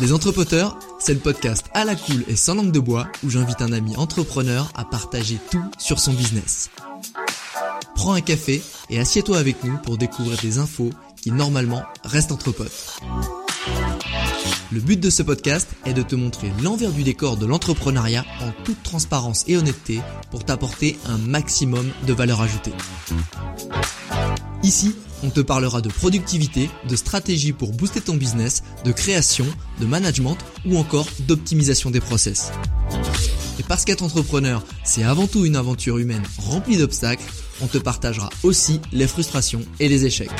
Les Entrepoteurs, c'est le podcast à la cool et sans langue de bois où j'invite un ami entrepreneur à partager tout sur son business. Prends un café et assieds-toi avec nous pour découvrir des infos qui normalement restent entre potes. Le but de ce podcast est de te montrer l'envers du décor de l'entrepreneuriat en toute transparence et honnêteté pour t'apporter un maximum de valeur ajoutée. Ici, on te parlera de productivité, de stratégie pour booster ton business, de création, de management ou encore d'optimisation des process. Et parce qu'être entrepreneur, c'est avant tout une aventure humaine remplie d'obstacles, on te partagera aussi les frustrations et les échecs.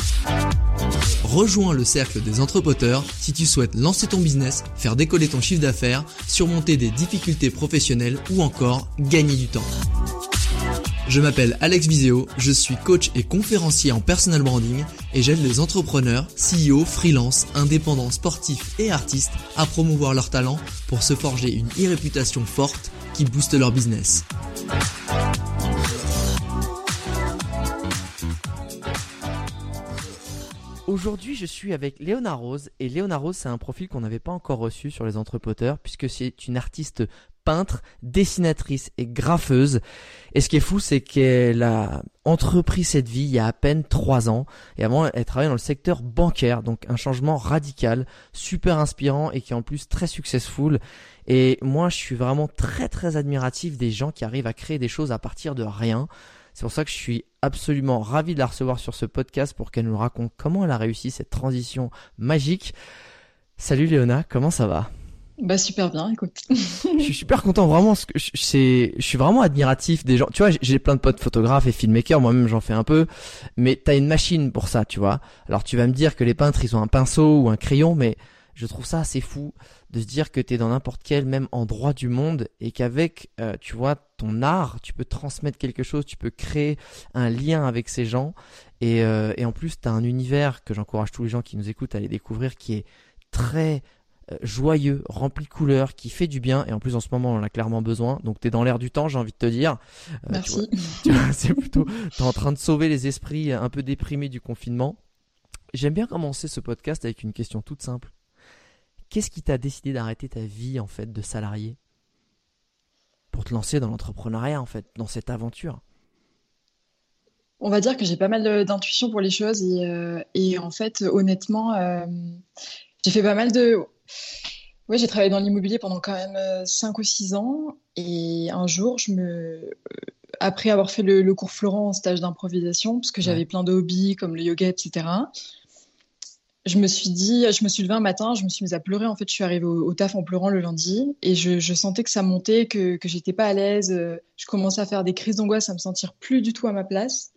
Rejoins le cercle des entrepoteurs si tu souhaites lancer ton business, faire décoller ton chiffre d'affaires, surmonter des difficultés professionnelles ou encore gagner du temps. Je m'appelle Alex Viseo, je suis coach et conférencier en personal branding et j'aide les entrepreneurs, CEO, freelance, indépendants, sportifs et artistes à promouvoir leurs talents pour se forger une e-réputation forte qui booste leur business. Aujourd'hui, je suis avec Léona Rose et Léona Rose, c'est un profil qu'on n'avait pas encore reçu sur les entrepoteurs puisque c'est une artiste peintre, dessinatrice et graffeuse. Et ce qui est fou, c'est qu'elle a entrepris cette vie il y a à peine trois ans. Et avant, elle travaillait dans le secteur bancaire, donc un changement radical, super inspirant et qui est en plus très successful. Et moi, je suis vraiment très très admiratif des gens qui arrivent à créer des choses à partir de rien. C'est pour ça que je suis absolument ravi de la recevoir sur ce podcast pour qu'elle nous raconte comment elle a réussi cette transition magique. Salut Léona, comment ça va? Bah super bien, écoute. je suis super content, vraiment. C'est, je suis vraiment admiratif des gens. Tu vois, j'ai plein de potes photographes et filmmakers, moi-même j'en fais un peu. Mais t'as une machine pour ça, tu vois. Alors tu vas me dire que les peintres ils ont un pinceau ou un crayon, mais je trouve ça assez fou de se dire que t'es dans n'importe quel même endroit du monde et qu'avec, euh, tu vois, ton art, tu peux transmettre quelque chose, tu peux créer un lien avec ces gens. Et, euh, et en plus, t'as un univers que j'encourage tous les gens qui nous écoutent à aller découvrir qui est très joyeux, rempli de couleurs, qui fait du bien. Et en plus, en ce moment, on en a clairement besoin. Donc, tu es dans l'air du temps, j'ai envie de te dire. Euh, Merci. c'est plutôt, tu es en train de sauver les esprits un peu déprimés du confinement. J'aime bien commencer ce podcast avec une question toute simple. Qu'est-ce qui t'a décidé d'arrêter ta vie, en fait, de salarié? Pour te lancer dans l'entrepreneuriat, en fait, dans cette aventure on va dire que j'ai pas mal d'intuition pour les choses et, euh, en fait, honnêtement, j'ai fait pas mal de. Oui, j'ai travaillé dans l'immobilier pendant quand même 5 euh, ou 6 ans. Et un jour, je me... Euh, après avoir fait le, cours Florent en stage d'improvisation, parce que j'avais plein de hobbies comme le yoga, etc., je me suis dit, je me suis levée un matin, je me suis mise à pleurer. En fait, je suis arrivée au, taf en pleurant le lundi et je, sentais que ça montait, que, que j'étais pas à l'aise. Je commençais à faire des crises d'angoisse, à me sentir plus du tout à ma place.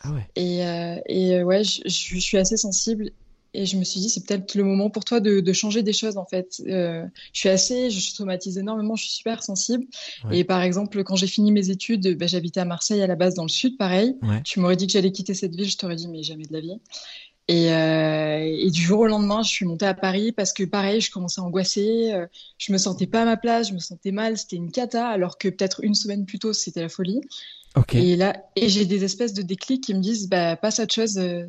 Ah ouais. Et, euh, et ouais, je, je, suis assez sensible et je me suis dit, c'est peut-être le moment pour toi de, changer des choses, en fait. Euh, je suis assez, je suis traumatisée énormément, je suis super sensible. Et par exemple, quand j'ai fini mes études, bah, j'habitais à Marseille à la base, dans le sud, pareil. Tu m'aurais dit que j'allais quitter cette ville, je t'aurais dit, mais jamais de la vie. Et, euh, et, du jour au lendemain, je suis montée à Paris parce que pareil, je commençais à angoisser, euh, je me sentais pas à ma place, je me sentais mal, c'était une cata, alors que peut-être une semaine plus tôt, c'était la folie. Et là, et j'ai des espèces de déclics qui me disent, bah, passe à autre chose, euh,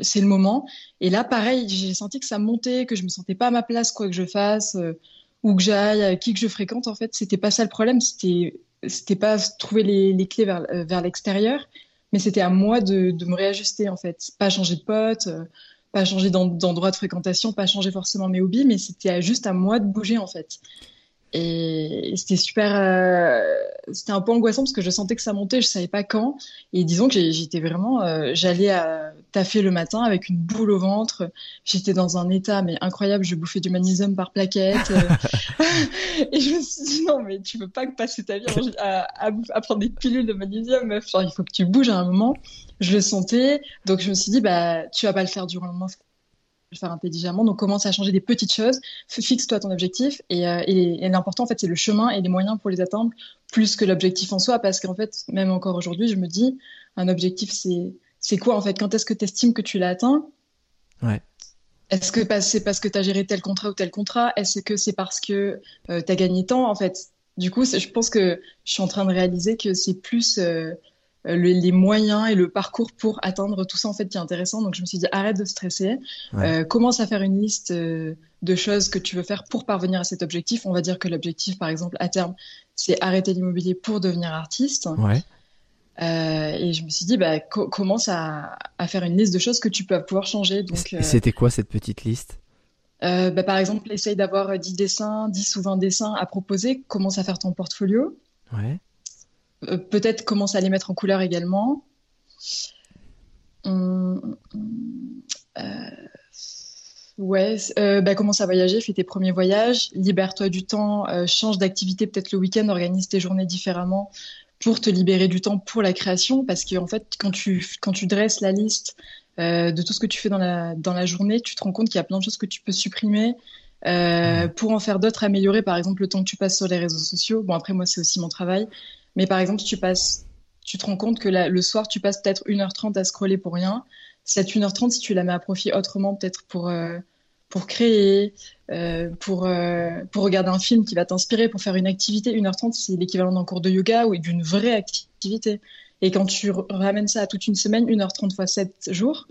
c'est le moment. Et là, pareil, j'ai senti que ça montait, que je me sentais pas à ma place, quoi que je fasse, euh, où que j'aille, qui que je fréquente. En fait, c'était pas ça le problème. C'était, c'était pas trouver les, les clés vers, vers l'extérieur, mais c'était à moi de, me réajuster, en fait. Pas changer de pote, pas changer d'endroit de fréquentation, pas changer forcément mes hobbies, mais c'était juste à moi de bouger, en fait. Et c'était super, euh, c'était un peu angoissant parce que je sentais que ça montait, je savais pas quand. Et disons que j'étais vraiment, euh, j'allais à taffer le matin avec une boule au ventre. J'étais dans un état mais incroyable. Je bouffais du magnésium par plaquette. et je me suis dit non mais tu peux pas passer ta vie à, à, prendre des pilules de magnésium, meuf. Genre il faut que tu bouges à un moment. Je le sentais, donc je me suis dit bah tu vas pas le faire du lendemain le faire intelligemment. Donc, commence à changer des petites choses. Fixe-toi ton objectif. Et, euh, et, l'important, en fait, c'est le chemin et les moyens pour les atteindre, plus que l'objectif en soi. Parce qu'en fait, même encore aujourd'hui, je me dis, un objectif, c'est, c'est quoi, en fait? Quand est-ce que tu estimes que tu l'as atteint? Ouais. Est-ce que c'est parce que tu as géré tel contrat ou tel contrat? Est-ce que c'est parce que euh, tu as gagné tant En fait, du coup, je pense que je suis en train de réaliser que c'est plus euh, euh, les moyens et le parcours pour atteindre tout ça en fait qui est intéressant. Donc je me suis dit arrête de stresser, euh, commence à faire une liste euh, de choses que tu veux faire pour parvenir à cet objectif. On va dire que l'objectif par exemple à terme c'est arrêter l'immobilier pour devenir artiste. Ouais. et je me suis dit bah commence à, à, faire une liste de choses que tu peux pouvoir changer. Donc c'était quoi cette petite liste? bah, par exemple, essaye d'avoir 10 dessins, 10 ou 20 dessins à proposer. Commence à faire ton portfolio. Ouais. Euh, peut-être commencer à les mettre en couleur également. Hum, hum, euh, ouais, euh, bah, commence à voyager, fais tes premiers voyages, libère-toi du temps, change d'activité peut-être le week-end, organise tes journées différemment pour te libérer du temps pour la création, parce qu'en en fait, quand tu, quand tu dresses la liste de tout ce que tu fais dans la, dans la journée, tu te rends compte qu'il y a plein de choses que tu peux supprimer, pour en faire d'autres, améliorer par exemple le temps que tu passes sur les réseaux sociaux. Bon après moi c'est aussi mon travail, mais par exemple, tu passes, tu te rends compte que le soir, tu passes peut-être 1h30 à scroller pour rien. Cette 1h30, si tu la mets à profit autrement, peut-être pour, euh, pour créer, euh, pour, euh, pour regarder un film qui va t'inspirer, pour faire une activité, 1h30, c'est l'équivalent d'un cours de yoga ou d'une vraie activité. Et quand tu ramènes ça à toute une semaine, 1h30 fois 7 jours,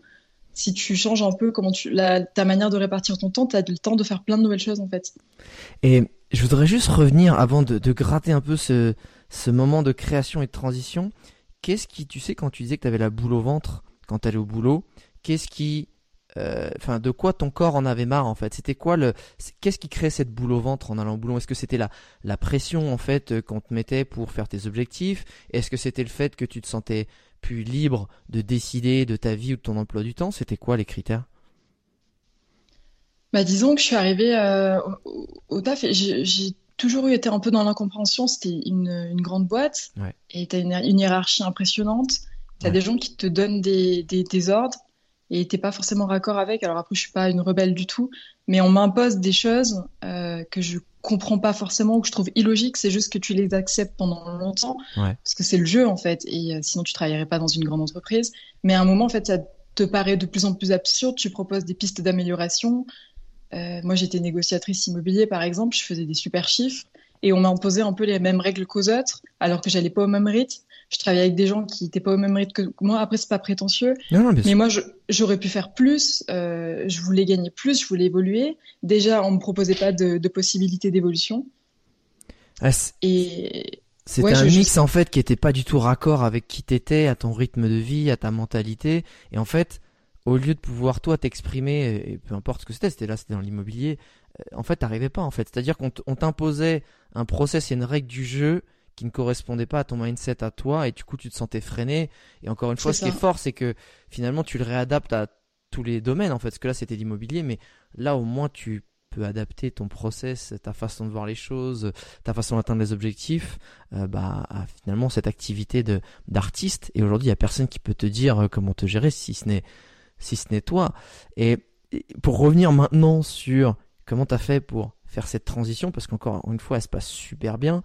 si tu changes un peu comment tu, ta manière de répartir ton temps, tu as le temps de faire plein de nouvelles choses en fait. Et je voudrais juste revenir avant de, de gratter un peu ce, ce moment de création et de transition, qu'est-ce qui, tu sais, quand tu disais que tu avais la boule au ventre quand tu allais au boulot, qu'est-ce qui, euh, enfin, de quoi ton corps en avait marre en fait? C'était quoi le, qu'est-ce qui créait cette boule au ventre en allant au boulot? Est-ce que c'était la, la pression en fait euh, qu'on te mettait pour faire tes objectifs? Est-ce que c'était le fait que tu te sentais plus libre de décider de ta vie ou de ton emploi du temps? C'était quoi les critères? Bah, disons que je suis arrivée euh, au, au, taf et j'ai toujours eu été un peu dans l'incompréhension. C'était une, une, grande boîte et tu as une, hiérarchie impressionnante. Tu as des gens qui te donnent des, des, des ordres et t'es pas forcément raccord avec. Alors après, je suis pas une rebelle du tout, mais on m'impose des choses euh, que je comprends pas forcément ou que je trouve illogiques. C'est juste que tu les acceptes pendant longtemps parce que c'est le jeu en fait. Et euh, sinon, tu travaillerais pas dans une grande entreprise. Mais à un moment, en fait, ça te paraît de plus en plus absurde. Tu proposes des pistes d'amélioration. Euh, moi, j'étais négociatrice immobilier, par exemple, je faisais des super chiffres et on m'a imposé un peu les mêmes règles qu'aux autres, alors que j'allais pas au même rythme. Je travaillais avec des gens qui étaient pas au même rythme que moi. Après, c'est pas prétentieux, mais moi, j'aurais pu faire plus. Euh, je voulais gagner plus, je voulais évoluer. Déjà, on me proposait pas de, de possibilités d'évolution. Ah, et c'était un mix en fait qui était pas du tout raccord avec qui t'étais, à ton rythme de vie, à ta mentalité. Et en fait, au lieu de pouvoir toi t'exprimer, et peu importe ce que c'était, c'était là, c'était dans l'immobilier, euh, en fait, t'arrivais pas en fait. C'est-à-dire qu'on t'imposait un process et une règle du jeu qui ne correspondait pas à ton mindset à toi, et du coup tu te sentais freiné. Et encore une fois, ce qui est fort, c'est que finalement tu le réadaptes à tous les domaines en fait. Parce que là c'était l'immobilier, mais là au moins tu peux adapter ton process, ta façon de voir les choses, ta façon d'atteindre les objectifs, euh, bah, à finalement cette activité de d'artiste. Et aujourd'hui, il y a personne qui peut te dire euh, comment te gérer si ce n'est si ce n'est toi. Et pour revenir maintenant sur comment tu as fait pour faire cette transition, parce qu'encore une fois, elle se passe super bien.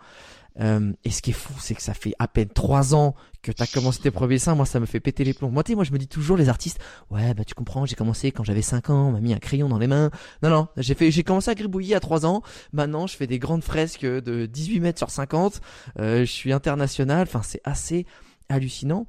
Euh, et ce qui est fou, c'est que ça fait à peine trois ans que tu as commencé tes premiers dessins. Moi, ça me fait péter les plombs. Moi, moi, je me dis toujours, les artistes, ouais, bah, tu comprends, j'ai commencé quand j'avais 5 ans, on m'a mis un crayon dans les mains. Non, non, j'ai fait, j'ai commencé à gribouiller à 3 ans. Maintenant, je fais des grandes fresques de 18 mètres sur 50. Euh, je suis international. Enfin, c'est assez hallucinant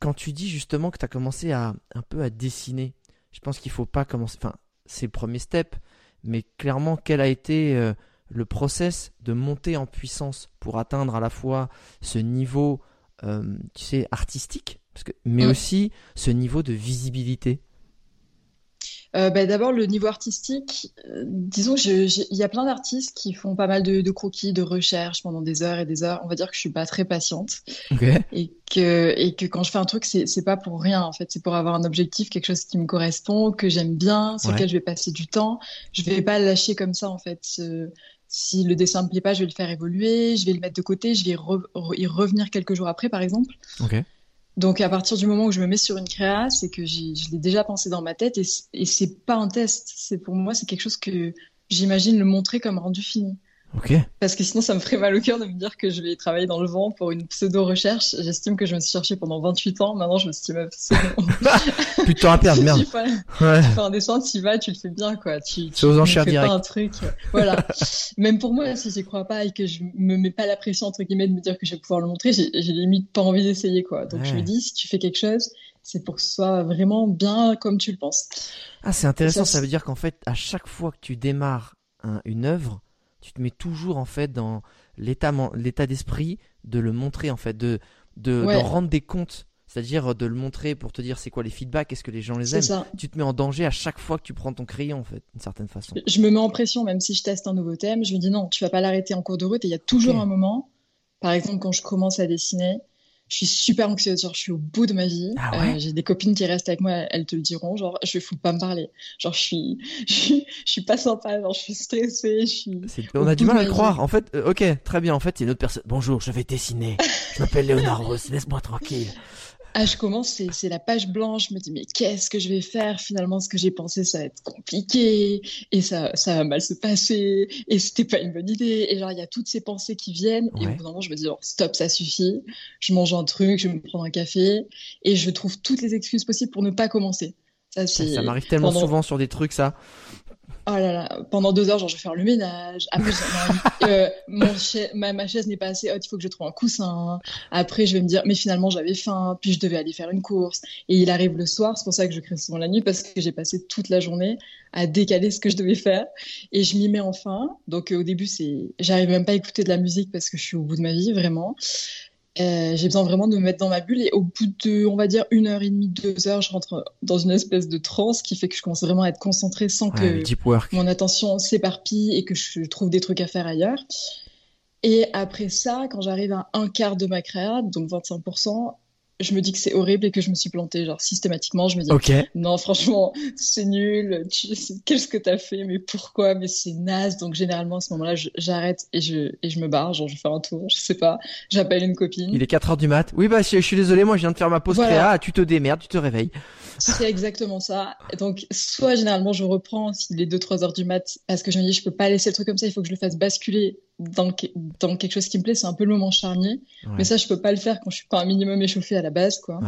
quand tu dis justement que tu as commencé à un peu à dessiner, je pense qu'il faut pas commencer. Enfin, c'est le premier step, mais clairement, quel a été euh, le process de monter en puissance pour atteindre à la fois ce niveau, euh, tu sais, artistique, parce que, mais aussi ce niveau de visibilité? Euh, bah, D'abord, le niveau artistique, euh, disons il y a plein d'artistes qui font pas mal de, croquis, de recherches pendant des heures et des heures. On va dire que je suis pas très patiente. Et, que, et que quand je fais un truc, c'est pas pour rien, en fait. C'est pour avoir un objectif, quelque chose qui me correspond, que j'aime bien, sur lequel je vais passer du temps. Je vais pas lâcher comme ça, en fait. si le dessin me plaît pas, je vais le faire évoluer, je vais le mettre de côté, je vais y revenir quelques jours après, par exemple. Okay. Donc à partir du moment où je me mets sur une créa, c'est que je l'ai déjà pensé dans ma tête et, et c'est pas un test. C'est pour moi c'est quelque chose que j'imagine le montrer comme rendu fini. Parce que sinon, ça me ferait mal au cœur de me dire que je vais travailler dans le vent pour une pseudo-recherche. J'estime que je me suis cherchée pendant 28 ans. Maintenant, je me suis dit, Plus de temps à perdre, merde. ouais. Tu fais un dessin, tu y vas, tu le fais bien, quoi. Tu, tu aux enchères direct. pas un truc. Voilà. Même pour moi, si j'y crois pas et que je me mets pas la pression, entre guillemets, de me dire que je vais pouvoir le montrer, j'ai limite pas envie d'essayer, quoi. Donc, je me dis, si tu fais quelque chose, c'est pour que ce soit vraiment bien comme tu le penses. Ah, c'est intéressant. Ça, ça, veut dire qu'en fait, à chaque fois que tu démarres une œuvre, tu te mets toujours en fait dans l'état l'état d'esprit de le montrer en fait de de, rendre des comptes c'est-à-dire de le montrer pour te dire c'est quoi les feedbacks, est-ce que les gens les aiment. Tu te mets en danger à chaque fois que tu prends ton crayon, en fait, d'une certaine façon. Je me mets en pression, même si je teste un nouveau thème. Je me dis non, tu vas pas l'arrêter en cours de route. Et il y a toujours un moment, par exemple, quand je commence à dessiner, je suis super anxieuse, genre je suis au bout de ma vie. Ah euh, j'ai des copines qui restent avec moi, elles te le diront, genre je fous pas me parler. Genre je suis, je suis, pas sympa, genre je suis stressée, je suis. On a du mal à le croire. En fait, euh, ok, très bien. En fait, a une autre personne. Bonjour, je vais dessiner. je m'appelle Léonard Rose, laisse-moi tranquille. Ah, je commence, c'est la page blanche. Je me dis, mais qu'est-ce que je vais faire? Finalement, ce que j'ai pensé, ça va être compliqué et ça, ça va mal se passer et c'était pas une bonne idée. Et genre, il y a toutes ces pensées qui viennent et au bout d'un moment, je me dis, oh, stop, ça suffit. Je mange un truc, je vais me prendre un café et je trouve toutes les excuses possibles pour ne pas commencer. Ça, ça m'arrive tellement souvent sur des trucs, ça. Oh là là, pendant deux heures, genre, je vais faire le ménage. Après, euh, mon ma, ma, chaise n'est pas assez haute, il faut que je trouve un coussin. Après, je vais me dire, mais finalement, j'avais faim, puis je devais aller faire une course. Et il arrive le soir, c'est pour ça que je crée souvent la nuit, parce que j'ai passé toute la journée à décaler ce que je devais faire. Et je m'y mets enfin. Donc, euh, au début, c'est, j'arrive même pas à écouter de la musique parce que je suis au bout de ma vie, vraiment. Euh, j'ai besoin vraiment de me mettre dans ma bulle et au bout de, on va dire, une heure et demie, deux heures, je rentre dans une espèce de transe qui fait que je commence vraiment à être concentrée sans que mon attention s'éparpille et que je trouve des trucs à faire ailleurs. Et après ça, quand j'arrive à un quart de ma créa, donc 25%, je me dis que c'est horrible et que je me suis plantée. Genre, systématiquement, je me dis, non, franchement, c'est nul. Qu'est-ce que t'as fait? Mais pourquoi? Mais c'est naze. Donc, généralement, à ce moment-là, j'arrête et je, et je me barre. Genre, je fais un tour, je sais pas. J'appelle une copine. Il est 4 heures du mat. Oui, bah, je, suis désolé, moi, je viens de faire ma pause créa. Tu te démerdes, tu te réveilles. C'est exactement ça. donc, soit généralement, je reprends s'il est 2-3 heures du mat parce que je me dis, je peux pas laisser le truc comme ça. Il faut que je le fasse basculer dans, dans quelque chose qui me plaît, c'est un peu le moment charnier. Mais ça, je peux pas le faire quand je suis pas un minimum échauffé à la base, quoi.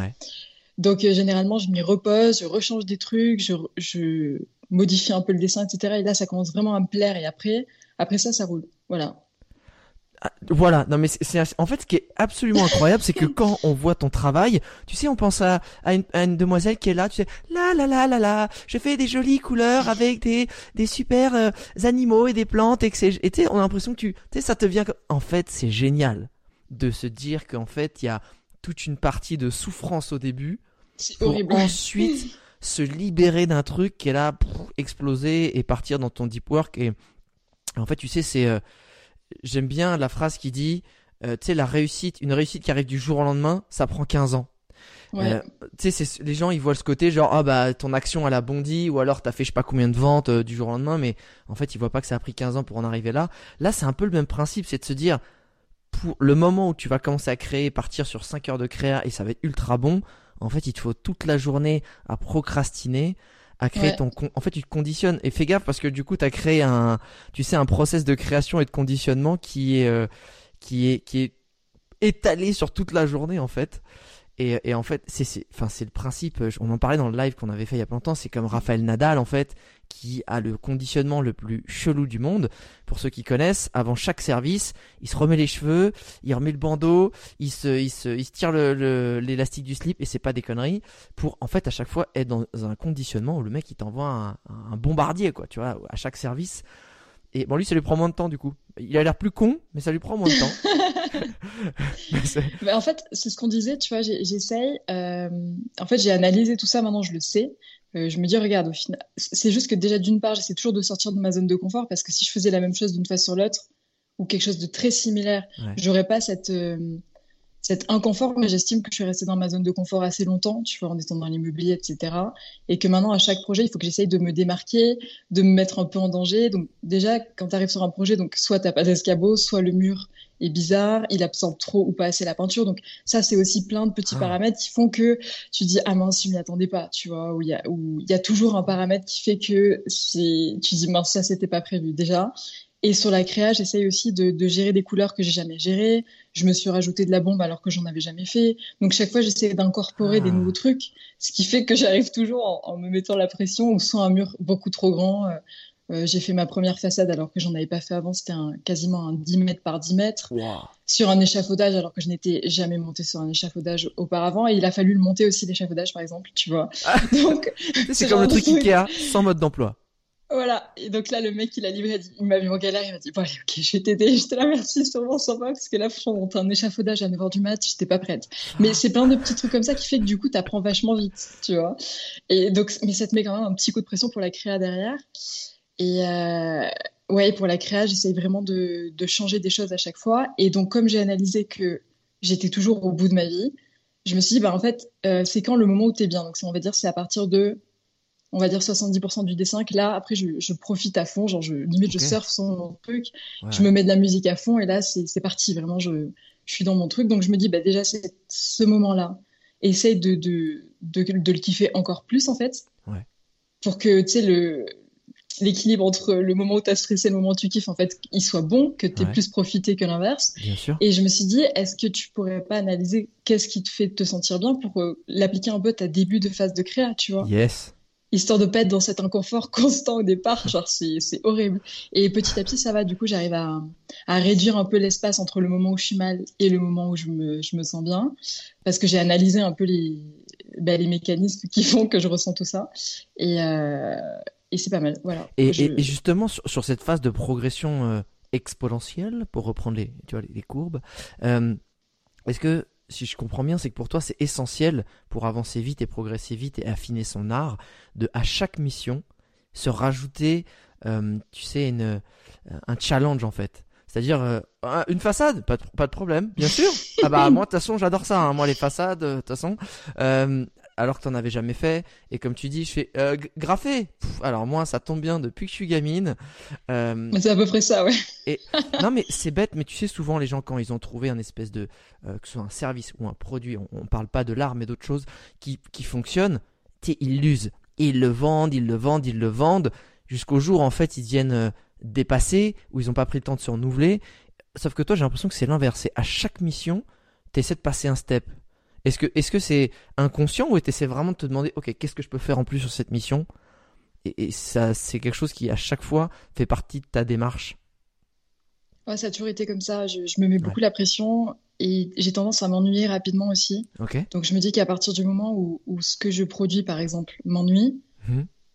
Donc, euh, généralement, je m'y repose, je rechange des trucs, je, je, modifie un peu le dessin, etc. Et là, ça commence vraiment à me plaire. Et après, après ça, ça roule. Voilà. Ah, voilà, non mais c'est en fait ce qui est absolument incroyable, c'est que quand on voit ton travail, tu sais, on pense à, à, une, demoiselle qui est là, tu sais, là là là là là, je fais des jolies couleurs avec des des super euh, animaux et des plantes et que c'est, tu sais, on a l'impression que tu, tu sais, ça te vient. En fait, c'est génial de se dire qu'en fait il y a toute une partie de souffrance au début pour ensuite se libérer d'un truc qui est là, pour exploser et partir dans ton deep work et en fait, tu sais, c'est euh, j'aime bien la phrase qui dit, euh, tu sais, la réussite, une réussite qui arrive du jour au lendemain, ça prend 15 ans. Ouais. Euh, tu sais, les gens ils voient ce côté genre ah bah ton action elle a bondi ou alors t'as fait je sais pas combien de ventes euh, du jour au lendemain, mais en fait ils voient pas que ça a pris 15 ans pour en arriver là. Là c'est un peu le même principe, c'est de se dire pour le moment où tu vas commencer à créer, partir sur 5 heures de créa et ça va être ultra bon, en fait il te faut toute la journée à procrastiner à créer ton en fait tu te conditionnes et fais gaffe parce que du coup tu as créé un tu sais un process de création et de conditionnement qui est euh, qui est qui est étalé sur toute la journée en fait et, et en fait c'est enfin c'est le principe on en parlait dans le live qu'on avait fait il y a pas longtemps c'est comme Raphaël Nadal en fait qui a le conditionnement le plus chelou du monde. Pour ceux qui connaissent, avant chaque service, il se remet les cheveux, il remet le bandeau, il se, il se, il se tire l'élastique le, du slip et c'est pas des conneries. Pour en fait à chaque fois être dans un conditionnement où le mec il t'envoie un, un, bombardier quoi, tu vois, à chaque service. Et bon lui ça lui prend moins de temps du coup. Il a l'air plus con, mais ça lui prend moins de temps. mais en fait c'est ce qu'on disait, tu vois, j'essaye. Euh, en fait j'ai analysé tout ça, maintenant je le sais je me dis, regarde, au final, c'est juste que déjà, d'une part, j'essaie toujours de sortir de ma zone de confort parce que si je faisais la même chose d'une fois sur l'autre ou quelque chose de très similaire, j'aurais pas cette, cet inconfort, mais j'estime que je suis restée dans ma zone de confort assez longtemps, tu vois, en étant dans l'immobilier, etc. Et que maintenant, à chaque projet, il faut que j'essaye de me démarquer, de me mettre un peu en danger. Donc, déjà, quand tu arrives sur un projet, donc, soit t'as pas d'escabeau, soit le mur est bizarre, il absorbe trop ou pas assez la peinture. Donc, ça, c'est aussi plein de petits ah. paramètres qui font que tu dis, ah mince, je m'y attendais pas, tu vois, où il y a, y toujours un paramètre qui fait que c'est, tu dis, mince, ça, c'était pas prévu, déjà. Et sur la créa, j'essaye aussi de, de, gérer des couleurs que j'ai jamais gérées. Je me suis rajouté de la bombe alors que j'en avais jamais fait. Donc chaque fois, j'essaie d'incorporer des ah. nouveaux trucs, ce qui fait que j'arrive toujours en, me mettant la pression ou sans un mur beaucoup trop grand. Euh, euh, j'ai fait ma première façade alors que j'en avais pas fait avant. C'était quasiment un 10 mètres par 10 mètres sur un échafaudage alors que je n'étais jamais monté sur un échafaudage auparavant. Et il a fallu le monter aussi l'échafaudage par exemple, tu vois. Ah. Donc c'est comme le truc Ikea sans mode d'emploi. Voilà. Et donc là, le mec, il a livré, il m'a vu en galère, il m'a dit, bon, allez, ok, je vais t'aider. J'étais là, merci, sûrement sympa, parce que là, franchement, un échafaudage à 9h du mat, j'étais pas prête. Mais c'est plein de petits trucs comme ça qui fait que du coup, t'apprends vachement vite, tu vois. Et donc, mais ça te met quand même un petit coup de pression pour la créa derrière. Et, euh, ouais, pour la créa, j'essaye vraiment de, changer des choses à chaque fois. Et donc, comme j'ai analysé que j'étais toujours au bout de ma vie, je me suis dit, bah, en fait, euh, c'est quand le moment où t'es bien. Donc, on va dire, c'est à partir de on va dire 70% du dessin que là après je, profite à fond genre je limite je surfe sur mon truc je me mets de la musique à fond et là c'est parti vraiment je, suis dans mon truc. Donc je me dis bah déjà c'est ce moment là essaye de de, de, le kiffer encore plus en fait. Pour que tu sais le l'équilibre entre le moment où tu as stressé et le moment où tu kiffes, en fait, il soit bon, que tu aies plus profité que l'inverse. Et je me suis dit, est-ce que tu pourrais pas analyser qu'est-ce qui te fait te sentir bien pour euh, l'appliquer un peu à ta début de phase de créa, tu vois? Yes histoire de pas être dans cet inconfort constant au départ. Genre, c'est, horrible. Et petit à petit, ça va. Du coup, j'arrive à, à réduire un peu l'espace entre le moment où je suis mal et le moment où je me, je me sens bien. Parce que j'ai analysé un peu les, ben, les mécanismes qui font que je ressens tout ça. Et, euh, et c'est pas mal. Voilà. Et, et, justement, sur, cette phase de progression euh, exponentielle, pour reprendre les, tu vois, les, courbes, euh, est-ce que si je comprends bien, c'est que pour toi, c'est essentiel pour avancer vite et progresser vite et affiner son art, de à chaque mission se rajouter, euh, tu sais, une, euh, un challenge en fait. C'est-à-dire euh, une façade, pas de, pas de problème, bien sûr. ah bah moi de toute façon j'adore ça, hein. moi les façades, de toute façon alors que t'en avais jamais fait. Et comme tu dis, je fais euh, graffer. alors moi, ça tombe bien depuis que je suis gamine. Euh, c'est à peu près ça, ouais. et non, mais c'est bête, mais tu sais souvent les gens quand ils ont trouvé un espèce de euh, que ce soit un service ou un produit, on, on parle pas de l'art mais d'autres choses qui qui fonctionnent. Tu ils l'usent, ils le vendent, ils le vendent, ils le vendent jusqu'au jour en fait ils viennent euh, dépasser ou ils ont pas pris le temps de se renouveler. Sauf que toi, j'ai l'impression que c'est l'inverse. C'est à chaque mission, tu essaies de passer un step est-ce que est-ce que c'est inconscient ou tu essaies vraiment de te demander ok qu'est-ce que je peux faire en plus sur cette mission? Et, ça c'est quelque chose qui à chaque fois fait partie de ta démarche. Ouais, ça a toujours été comme ça. Je, me mets beaucoup la pression et j'ai tendance à m'ennuyer rapidement aussi. Donc je me dis qu'à partir du moment où, ce que je produis par exemple m'ennuie,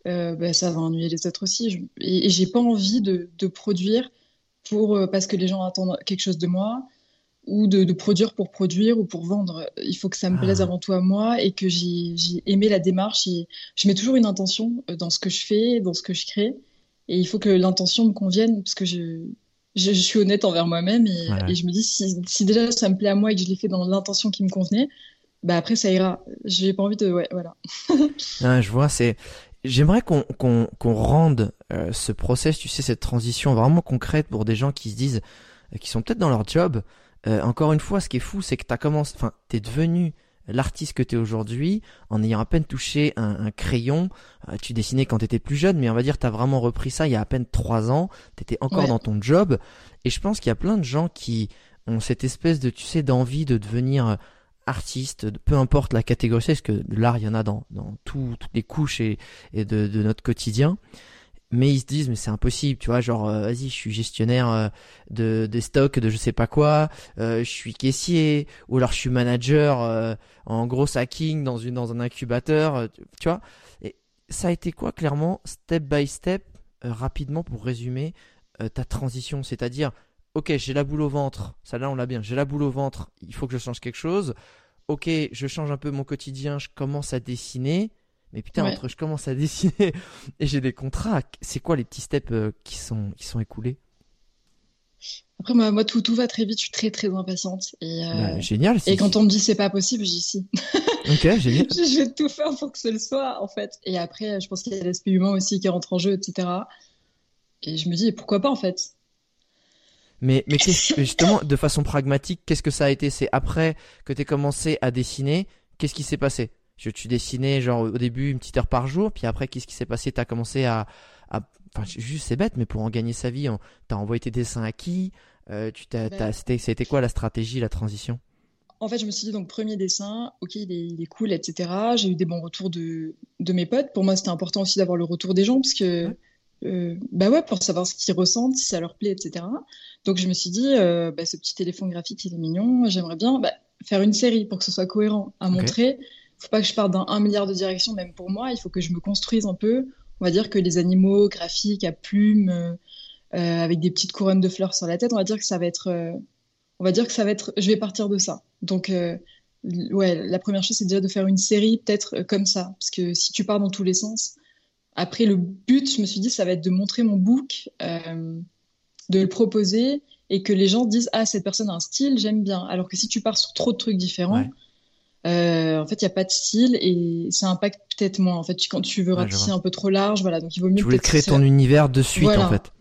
euh, bah, ça va ennuyer les autres aussi. et, j'ai pas envie de, produire pour euh, parce que les gens attendent quelque chose de moi ou de, produire pour produire ou pour vendre. Il faut que ça me plaise ah. avant tout à moi et que j'ai aimé la démarche. Et je mets toujours une intention euh, dans ce que je fais, dans ce que je crée. Et il faut que l'intention me convienne parce que je, je, suis honnête envers moi-même et, je me dis si, déjà ça me plaît à moi et que je l'ai fait dans l'intention qui me convenait, bah après ça ira. J'ai pas envie de ouais voilà. ah, je vois c'est J'aimerais qu'on qu'on rende euh, ce process, tu sais, cette transition vraiment concrète pour des gens qui se disent, euh, qui sont peut-être dans leur job, euh, encore une fois, ce qui est fou, c'est que t'as commencé, enfin, t'es devenu l'artiste que t'es aujourd'hui en ayant à peine touché un, crayon. Euh, tu dessinais quand t'étais plus jeune, mais on va dire t'as vraiment repris ça il y a à peine trois ans. T'étais encore dans ton job, et je pense qu'il y a plein de gens qui ont cette espèce de, tu sais, d'envie de devenir artiste, peu importe la catégorie, parce que l'art, il y en a dans, dans toutes les couches et, et de, de notre quotidien mais ils se disent mais c'est impossible tu vois genre euh, vas-y je suis gestionnaire euh, de des stocks de je sais pas quoi euh, je suis caissier ou alors je suis manager en gros hacking dans une dans un incubateur tu vois. Et ça a été quoi clairement step by step rapidement pour résumer ta transition? C'est-à-dire ok j'ai la boule au ventre ça là on l'a bien j'ai la boule au ventre il faut que je change quelque chose. Ok je change un peu mon quotidien je commence à dessiner Mais putain, entre je commence à dessiner et j'ai des contrats, c'est quoi les petits steps euh, qui sont qui sont écoulés? Après moi, moi tout, tout va très vite, je suis très très impatiente et euh, génial. Et quand on me dit c'est pas possible, j'y si. ok, génial. je vais tout faire pour que ce le soit en fait. Et après, je pense qu'il y a l'aspect humain aussi qui rentre en jeu, etc. Et je me dis pourquoi pas en fait? Mais, mais justement, de façon pragmatique, qu'est-ce que ça a été? C'est après que tu as commencé à dessiner, qu'est-ce qui s'est passé? Je, Tu dessinais genre au début une petite heure par jour, puis après qu'est-ce qui s'est passé? Tu as commencé à, à... Enfin, juste c'est bête, mais pour en gagner sa vie, tu as envoyé tes dessins à qui? Euh, tu t'as, ben c'était, quoi la stratégie, la transition? En fait, je me suis dit, donc, premier dessin, ok, il est, il est cool, etc. J'ai eu des bons retours de, de mes potes. Pour moi, c'était important aussi d'avoir le retour des gens, parce que euh, bah ouais, pour savoir ce qu'ils ressentent, si ça leur plaît, etc. Donc je me suis dit, euh, bah, ce petit téléphone graphique, il est mignon, j'aimerais bien bah, faire une série pour que ce soit cohérent à montrer. Faut pas que je parte d'un un milliard de directions, même pour moi, il faut que je me construise un peu. On va dire que les animaux graphiques à plumes, euh, avec des petites couronnes de fleurs sur la tête, on va dire que ça va être, on va dire que ça va être, je vais partir de ça. Donc ouais, la première chose c'est déjà de faire une série peut-être comme ça, parce que si tu pars dans tous les sens, après, le but, je me suis dit, ça va être de montrer mon book, euh, de le proposer et que les gens disent Ah, cette personne a un style, j'aime bien. Alors que si tu pars sur trop de trucs différents, euh, en fait, il n'y a pas de style et ça impacte peut-être moins. En fait, quand tu veux ratisser un peu trop large, voilà. Donc, il vaut mieux. Tu voulais créer ton univers de suite, en fait.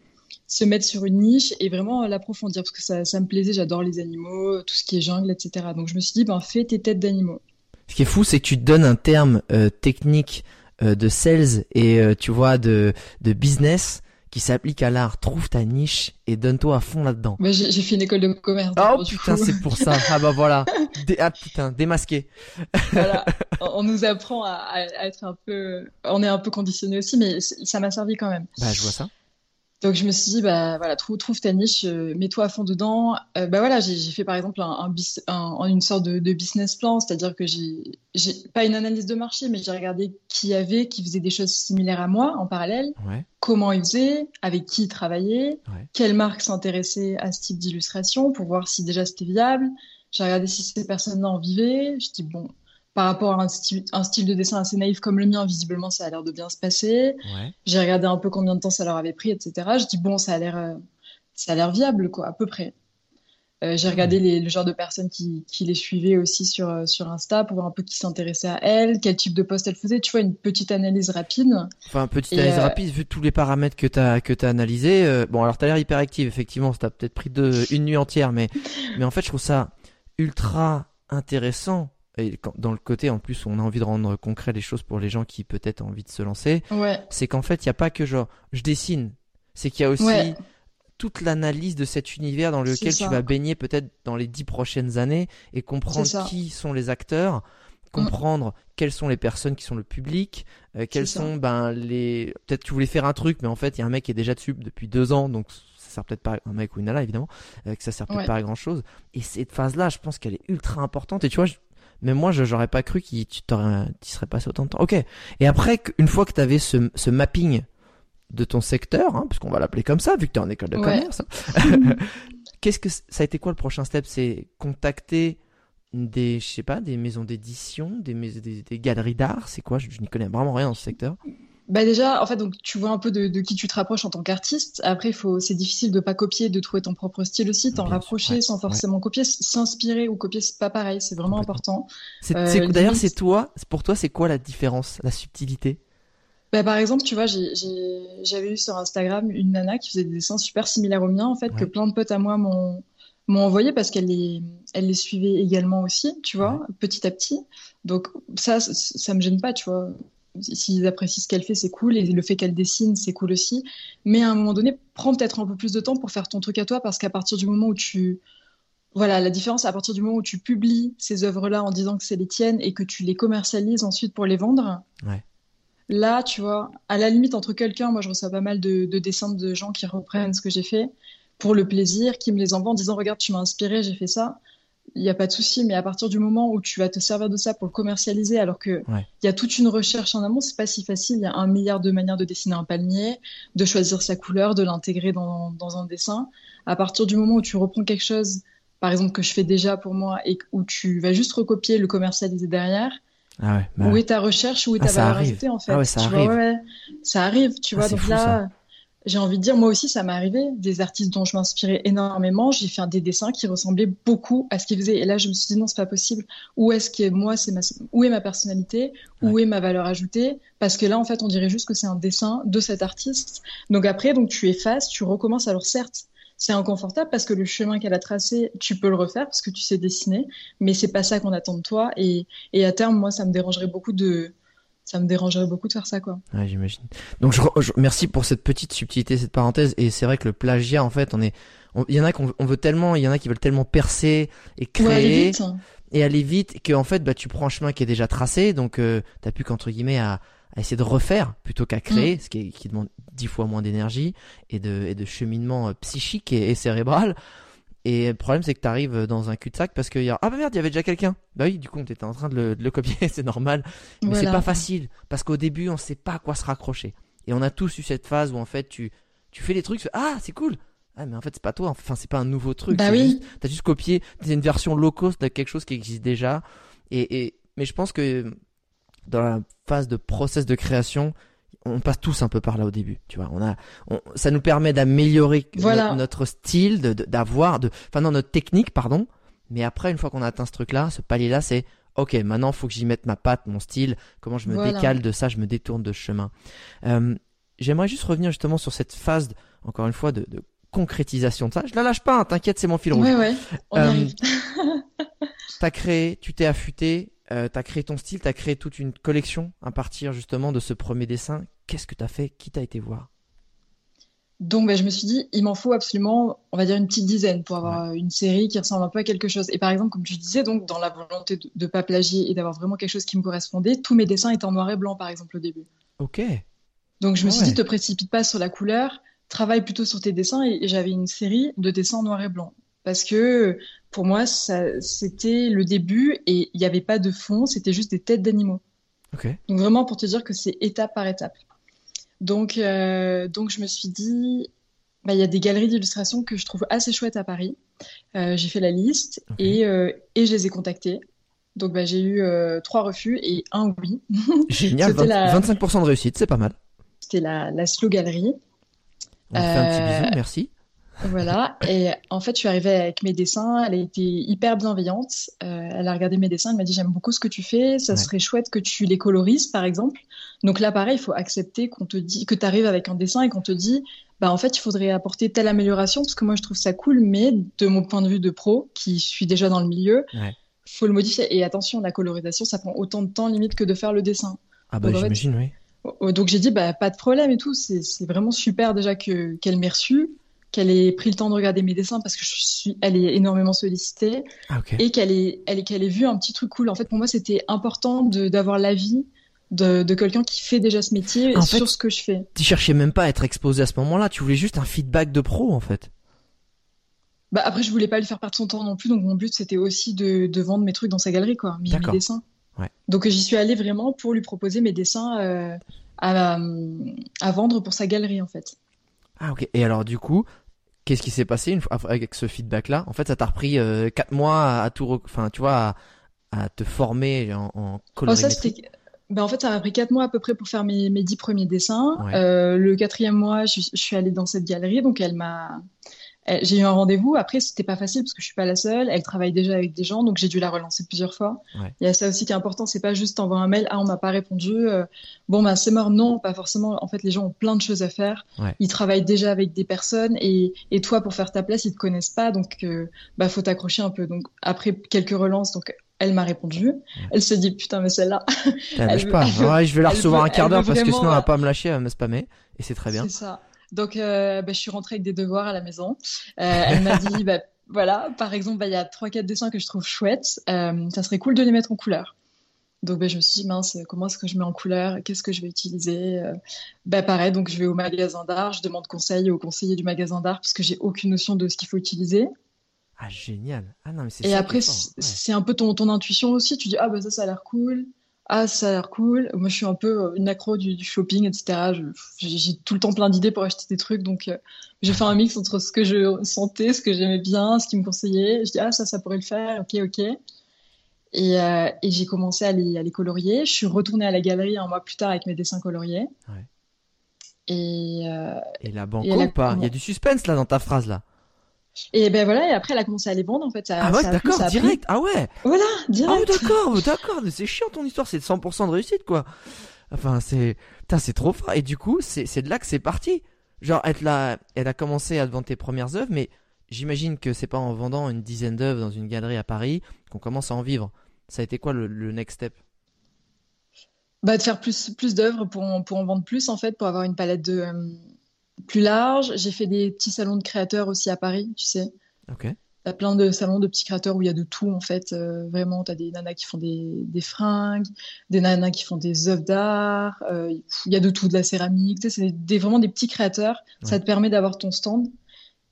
Se mettre sur une niche et vraiment l'approfondir parce que ça, ça me plaisait. J'adore les animaux, tout ce qui est jungle, etc. Donc, je me suis dit, ben, fais tes têtes d'animaux. Ce qui est fou, c'est que tu te donnes un terme euh, technique euh, de sales et tu vois de, de business qui s'applique à l'art. Trouve ta niche et donne-toi à fond là-dedans. Bah, j'ai fait une école de commerce. Oh putain, c'est pour ça. Ah bah voilà. ah putain, démasqué. voilà. On nous apprend à, à, être un peu, on est un peu conditionné aussi, mais ça m'a servi quand même. Bah je vois ça. Donc je me suis dit bah voilà trouve, trouve ta niche, euh, mets-toi à fond dedans. Euh, bah voilà j'ai fait par exemple un, un, une sorte de, de business plan, c'est-à-dire que j'ai pas une analyse de marché, mais j'ai regardé qui y avait, qui faisait des choses similaires à moi en parallèle, comment ils faisaient, avec qui ils travaillaient, quelles marques s'intéressaient à ce type d'illustration pour voir si déjà c'était viable. J'ai regardé si ces personnes-là en vivaient. Je dis bon par rapport à un style, un style, de dessin assez naïf comme le mien, visiblement, ça a l'air de bien se passer. J'ai regardé un peu combien de temps ça leur avait pris, etc. Je dis bon, ça a l'air, euh, ça a l'air viable, quoi, à peu près. Euh, j'ai regardé les, le genre de personnes qui, qui les suivaient aussi sur, euh, sur Insta pour voir un peu qui s'intéressait à elles, quel type de post elles faisaient. Tu vois, une petite analyse rapide. Enfin, petite analyse rapide, vu tous les paramètres que tu as, que as analysés. bon, alors tu as l'air hyper active, effectivement. Ça t'a peut-être pris une nuit entière, mais, mais en fait, je trouve ça ultra intéressant et dans le côté en plus où on a envie de rendre concret les choses pour les gens qui peut-être ont envie de se lancer, c'est qu'en fait il n'y a pas que genre je dessine, c'est qu'il y a aussi toute l'analyse de cet univers dans lequel tu vas baigner peut-être dans les dix prochaines années et comprendre qui sont les acteurs, comprendre quelles sont les personnes qui sont le public, euh, quels sont ben les peut-être tu voulais faire un truc mais en fait il y a un mec qui est déjà dessus depuis deux ans donc ça sert peut-être pas un mec ou une nana évidemment euh, que ça sert peut-être pas à grand chose et cette phase là je pense qu'elle est ultra importante. Et tu vois mais moi, je j'aurais pas cru qu'il tu serais passé autant de temps. Ok. Et après, une fois que tu avais ce, ce mapping de ton secteur, hein, parce qu'on va l'appeler comme ça, vu que tu es en école de commerce, hein, qu'est-ce que ça a été quoi le prochain step? C'est contacter des, je sais pas, des maisons d'édition, des, des, des galeries d'art? C'est quoi? Je, je n'y connais vraiment rien dans ce secteur. Bah déjà, en fait, donc tu vois un peu de, qui tu te rapproches en tant qu'artiste. Après, faut, c'est difficile de pas copier, de trouver ton propre style aussi, t'en rapprocher sans forcément copier, s'inspirer ou copier, c'est pas pareil, c'est vraiment important. Euh, d'ailleurs, c'est toi, pour toi, c'est quoi la différence, la subtilité? Bah, par exemple, tu vois, j'avais eu sur Instagram une nana qui faisait des dessins super similaires aux miens, en fait, que plein de potes à moi m'ont m'ont envoyé parce qu'elle les, elle les suivait également aussi, tu vois, petit à petit. Donc ça, ça me gêne pas, tu vois s'ils apprécient ce qu'elle fait, c'est cool. Et le fait qu'elle dessine, c'est cool aussi. Mais à un moment donné, prends peut-être un peu plus de temps pour faire ton truc à toi, parce qu'à partir du moment où tu. Voilà, la différence, à partir du moment où tu publies ces œuvres-là en disant que c'est les tiennes et que tu les commercialises ensuite pour les vendre, là, tu vois, à la limite, entre quelqu'un, moi je reçois pas mal de, de dessins de gens qui reprennent ce que j'ai fait pour le plaisir, qui me les envoient en disant Regarde, tu m'as inspiré, j'ai fait ça il n'y a pas de souci, mais à partir du moment où tu vas te servir de ça pour le commercialiser, alors que il y a toute une recherche en amont, c'est pas si facile. Il y a un milliard de manières de dessiner un palmier, de choisir sa couleur, de l'intégrer dans, dans, un dessin. À partir du moment où tu reprends quelque chose, par exemple que je fais déjà pour moi, et où tu vas juste recopier, le commercialiser derrière, Ah ouais, bah Où ouais. est ta recherche Où est Ah, ta valeur ajoutée en fait Ah ouais, ça Tu arrive. ouais, ouais. ça arrive, tu vois. c'est Donc fou, là, ça. J'ai envie de dire, moi aussi, ça m'est arrivé. Des artistes dont je m'inspirais énormément, j'ai fait des dessins qui ressemblaient beaucoup à ce qu'ils faisaient. Et là, je me suis dit non, c'est pas possible. Où est-ce que moi, c'est ma, où est ma personnalité? Où est ma valeur ajoutée? Parce que là, en fait, on dirait juste que c'est un dessin de cet artiste. Donc après, donc tu effaces, tu recommences. Alors certes, c'est inconfortable parce que le chemin qu'elle a tracé, tu peux le refaire parce que tu sais dessiner, mais c'est pas ça qu'on attend de toi. Et, et à terme, moi, ça me dérangerait beaucoup de, ça me dérangerait beaucoup de faire ça, quoi. Ouais, j'imagine. Donc je, je- merci pour cette petite subtilité, cette parenthèse. Et c'est vrai que le plagiat, en fait, on est, on- il y en a qu'on on veut tellement, il y en a qui veulent tellement percer et Ouais, aller créer vite. hein. et aller vite que en fait, bah tu prends un chemin qui est déjà tracé, donc euh, t'as plus qu'entre guillemets à, à essayer de refaire plutôt qu'à Mm. créer, ce qui, est- qui demande dix fois moins d'énergie et de, et de cheminement euh, psychique et, et cérébral. Et le problème, c'est que t'arrives dans un cul-de-sac parce qu'il y a ah bah merde, il y avait déjà quelqu'un. Bah oui, du coup, t'étais en train de le, de le copier, c'est normal. Mais c'est Voilà. pas facile parce qu'au début, on sait pas à quoi se raccrocher. Et on a tous eu cette phase où en fait, tu, tu fais des trucs, tu fais, ah, c'est cool. Ah, mais en fait, c'est pas toi. Enfin, c'est pas un nouveau truc. Bah c'est oui. juste- T'as juste copié, c'est une version low cost de quelque chose qui existe déjà. Et, et, mais je pense que dans la phase de process de création, on passe tous un peu par là au début. Tu vois, on a, on- ça nous permet d'améliorer Voilà. no- notre style, d'avoir, de, enfin non, notre technique, pardon. Mais après, une fois qu'on a atteint ce truc-là, ce palier-là, c'est ok, maintenant faut que j'y mette ma patte, mon style, comment je me Voilà. décale de ça, je me détourne de ce chemin. Euh, J'aimerais juste revenir justement sur cette phase, encore une fois, de, de concrétisation de ça. Je la lâche pas, hein, t'inquiète, c'est mon fil rouge. Ouais, ouais, on Euh, arrive. T'as créé, tu t'es affûté, euh, t'as créé ton style, t'as créé toute une collection à partir justement de ce premier dessin. Qu'est-ce que t'as fait? Qui t'a été voir? Donc, ben, je me suis dit, il m'en faut absolument, on va dire, une petite dizaine pour avoir une série qui ressemble un peu à quelque chose. Et par exemple, comme tu disais, donc, dans la volonté de ne pas plagier et d'avoir vraiment quelque chose qui me correspondait, tous mes dessins étaient en noir et blanc, par exemple, au début. Ok. Donc, je me suis dit, te précipite pas sur la couleur, travaille plutôt sur tes dessins. Et, et j'avais une série de dessins en noir et blanc. Parce que pour moi, c'était le début et il n'y avait pas de fond, c'était juste des têtes d'animaux. Donc vraiment pour te dire que c'est étape par étape. Donc, euh, donc je me suis dit, bah, il y a des galeries d'illustration que je trouve assez chouettes à Paris. Euh, j'ai fait la liste et, euh, et je les ai contactés. Donc bah, j'ai eu trois refus et un oui. Génial. C'était 20 la- 25% de réussite, c'est pas mal. C'était la, la Slow Galerie. On fait un petit bisou, merci. Voilà. Et en fait, je suis arrivée avec mes dessins. Elle a été hyper bienveillante. Euh, elle a regardé mes dessins. Elle m'a dit, j'aime beaucoup ce que tu fais. Ça Ouais. serait chouette que tu les colorises, par exemple. Donc là, pareil, il faut accepter qu'on te dit, que tu arrives avec un dessin et qu'on te dit, bah, en fait, il faudrait apporter telle amélioration parce que moi, je trouve ça cool, mais de mon point de vue de pro, qui suis déjà dans le milieu, Ouais. faut le modifier. Et attention, la colorisation, ça prend autant de temps limite que de faire le dessin. Ah bah j'imagine, oui. Oh, Donc j'ai dit bah pas de problème et tout, c'est vraiment super déjà que qu'elle m'ait reçu, qu'elle ait pris le temps de regarder mes dessins parce que je suis elle est énormément sollicitée Ah et qu'elle ait elle qu'elle ait vu un petit truc cool. En fait pour moi c'était important de d'avoir l'avis de de quelqu'un qui fait déjà ce métier En sur fait- ce que je fais. Tu cherchais même pas à être exposé à ce moment-là, tu voulais juste un feedback de pro en fait. Bah après je voulais pas lui faire perdre son temps non plus donc mon but c'était aussi de de vendre mes trucs dans sa galerie quoi, mes, dessins. Ouais. Donc j'y suis allée vraiment pour lui proposer mes dessins euh, à à vendre pour sa galerie en fait. Ah ok. Et alors du coup, qu'est-ce qui s'est passé une fois avec ce feedback-là? En fait, ça t'a repris 4 mois à, tout, enfin tu vois, à, à te former en, en Oh, ça, colorimétrie? Ben, en fait, ça m'a pris quatre mois à peu près pour faire mes, mes dix premiers dessins. Ouais. Euh, le quatrième mois, je, je suis allée dans cette galerie, donc elle m'a... J'ai eu un rendez-vous. Après, c'était pas facile parce que je suis pas la seule. Elle travaille déjà avec des gens, donc j'ai dû la relancer plusieurs fois. Ouais. Il y a ça aussi qui est important. C'est pas juste t'envoies un mail, ah on m'a pas répondu. euh, bon ben c'est mort. Non, pas forcément. En fait, les gens ont plein de choses à faire. Ouais. Ils travaillent déjà avec des personnes et, et toi pour faire ta place, ils te connaissent pas, donc euh, bah faut t'accrocher un peu. Donc après quelques relances, donc elle m'a répondu. Elle se dit putain mais celle-là. Elle pas. veut- elle veut- Ouais, je vais la recevoir veut- un quart d'heure parce que sinon elle va pas me lâcher, elle va me spammer. Et c'est très bien. C'est ça. Donc, euh, bah, je suis rentrée avec des devoirs à la maison. Euh, elle m'a dit, bah, voilà, par exemple, bah, il y a trois, quatre dessins que je trouve chouettes. Euh, ça serait cool de les mettre en couleur. Donc, je me suis dit, mince, comment est-ce que je mets en couleur? Qu'est-ce que je vais utiliser? Pareil, donc je vais au magasin d'art, je demande conseil au conseiller du magasin d'art parce que j'ai aucune notion de ce qu'il faut utiliser. Ah génial. Ah non mais c'est Et ça après, c'est Ouais. un peu ton, ton intuition aussi. Tu dis, ah, ça, ça a l'air cool. Ah, ça a l'air cool. Moi, je suis un peu euh, une accro du, du shopping, etc. J'ai tout le temps plein d'idées pour acheter des trucs. Donc, euh, j'ai fait un mix entre ce que je sentais, ce que j'aimais bien, ce qui me conseillait. Je dis, ah, ça, ça pourrait le faire. Ok, ok. Et, euh, et j'ai commencé à les, à les colorier. Je suis retournée à la galerie un mois plus tard avec mes dessins coloriés. Ouais. Et, euh, Et la banque ou pas? Il y a du suspense là dans ta phrase là. Et ben voilà, et après elle a commencé à les vendre en fait. Ça, Ah ouais, d'accord, direct. Ah ouais. Voilà, Ah oui, direct. d'accord, d'accord. C'est chiant ton histoire, c'est 100% de réussite quoi. Enfin, c'est, putain, c'est trop fort. Et du coup, c'est, de là que c'est parti. Genre, être là, elle a commencé à te vendre tes premières œuvres, mais j'imagine que c'est pas en vendant une dizaine d'œuvres dans une galerie à Paris qu'on commence à en vivre. Ça a été quoi le, le next step? Bah, de faire plus, plus d'œuvres pour, en- pour en vendre plus, en fait, pour avoir une palette de, euh, plus large. J'ai fait des petits salons de créateurs aussi à Paris, tu sais. Ok. T'as plein de salons de petits créateurs où il y a de tout, en fait. Euh, vraiment, t'as des nanas qui font des, des fringues, des nanas qui font des œuvres d'art. euh, Il y a de tout, de la céramique. Tu sais, c'est des, vraiment des petits créateurs. Ça te permet d'avoir ton stand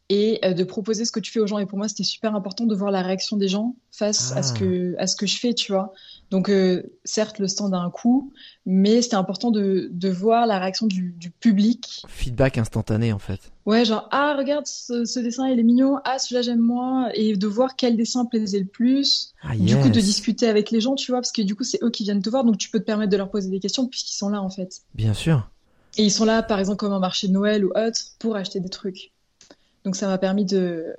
et euh, de proposer ce que tu fais aux gens. Et pour moi, c'était super important de voir la réaction des gens face à ce Ah. que, à ce que je fais, tu vois. Donc, euh, certes, le stand a un coût, mais c'était important de, de voir la réaction du, du public. Feedback instantané en fait. Ouais, genre, ah, regarde, ce, ce dessin, il est mignon. Ah, celui-là, j'aime moins. Et de voir quel dessin plaisait le plus. Ah Du coup, de discuter avec les gens, tu vois, parce que du coup, c'est eux qui viennent te voir. Donc, tu peux te permettre de leur poser des questions puisqu'ils sont là, en fait. Bien sûr. Et ils sont là, par exemple, comme un marché de Noël ou autre, pour acheter des trucs. Donc, ça m'a permis de,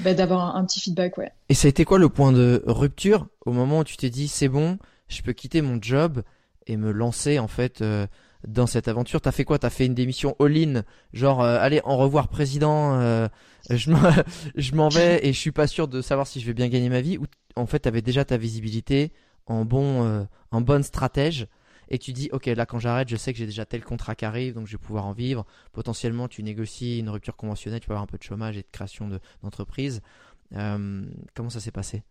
bah, d'avoir un, petit feedback, ouais. Et ça a été quoi le point de rupture au moment où tu t'es dit c'est bon, je peux quitter mon job et me lancer en fait euh, dans cette aventure? T'as fait quoi? T'as fait une démission all-in, genre euh, allez, en revoir président, euh, je m'en- vais et je suis pas sûr de savoir si je vais bien gagner ma vie. Ou en fait t'avais déjà ta visibilité en bon, euh, en bonne stratège? Et tu dis ok là quand j'arrête je sais que j'ai déjà tel contrat qui arrive donc je vais pouvoir en vivre potentiellement tu négocies une rupture conventionnelle tu peux avoir un peu de chômage et de création de- d'entreprise Euh, comment ça s'est passé?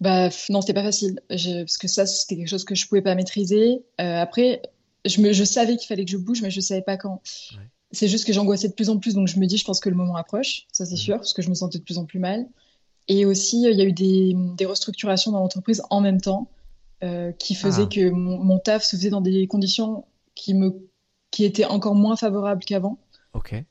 Bah, non, c'était pas facile. Je- parce que ça, c'était quelque chose que je pouvais pas maîtriser. Euh, après, je me, je savais qu'il fallait que je bouge, mais je savais pas quand. Ouais. C'est juste que j'angoissais de plus en plus, donc je me dis, je pense que le moment approche, ça c'est sûr, parce que je me sentais de plus en plus mal. Et aussi, il y a eu des, des restructurations dans l'entreprise en même temps, euh, qui faisaient Ah. que mon, mon taf se faisait dans des conditions qui me, qui étaient encore moins favorables qu'avant.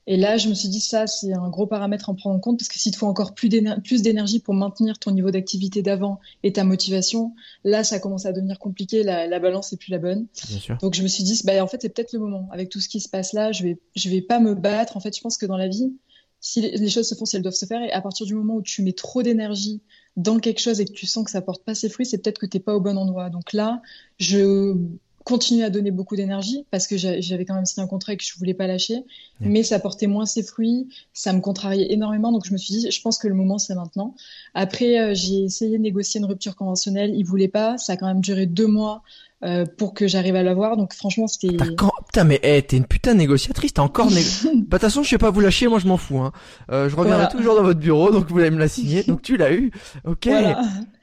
Et là, je me suis dit, ça, c'est un gros paramètre à en prendre en compte parce que s'il te faut encore plus d'éner- plus d'énergie pour maintenir ton niveau d'activité d'avant et ta motivation, là, ça commence à devenir compliqué. La, la balance n'est plus la bonne. Bien sûr. Donc, je me suis dit, bah, en fait, c'est peut-être le moment. Avec tout ce qui se passe là, je vais, je vais pas me battre. En fait, je pense que dans la vie, si les, les choses se font, si elles doivent se faire, et à partir du moment où tu mets trop d'énergie dans quelque chose et que tu sens que ça porte pas ses fruits, c'est peut-être que t'es pas au bon endroit. Donc là, je continue à donner beaucoup d'énergie parce que j'a- j'avais quand même signé un contrat et que je voulais pas lâcher, mais ça portait moins ses fruits, ça me contrariait énormément, donc je me suis dit, je pense que le moment c'est maintenant. Après, euh, j'ai essayé de négocier une rupture conventionnelle, il voulait pas, ça a quand même duré deux mois euh, pour que j'arrive à l'avoir, donc franchement c'était. T'as quand... Putain, mais hey, t'es une putain de négociatrice, t'as encore né... Bah, de toute façon, je sais pas vous lâcher, moi je m'en fous. Hein. Euh, je reviendrai Voilà. toujours dans votre bureau, donc vous allez me la signer. Donc tu l'as eu. Ok. Voilà.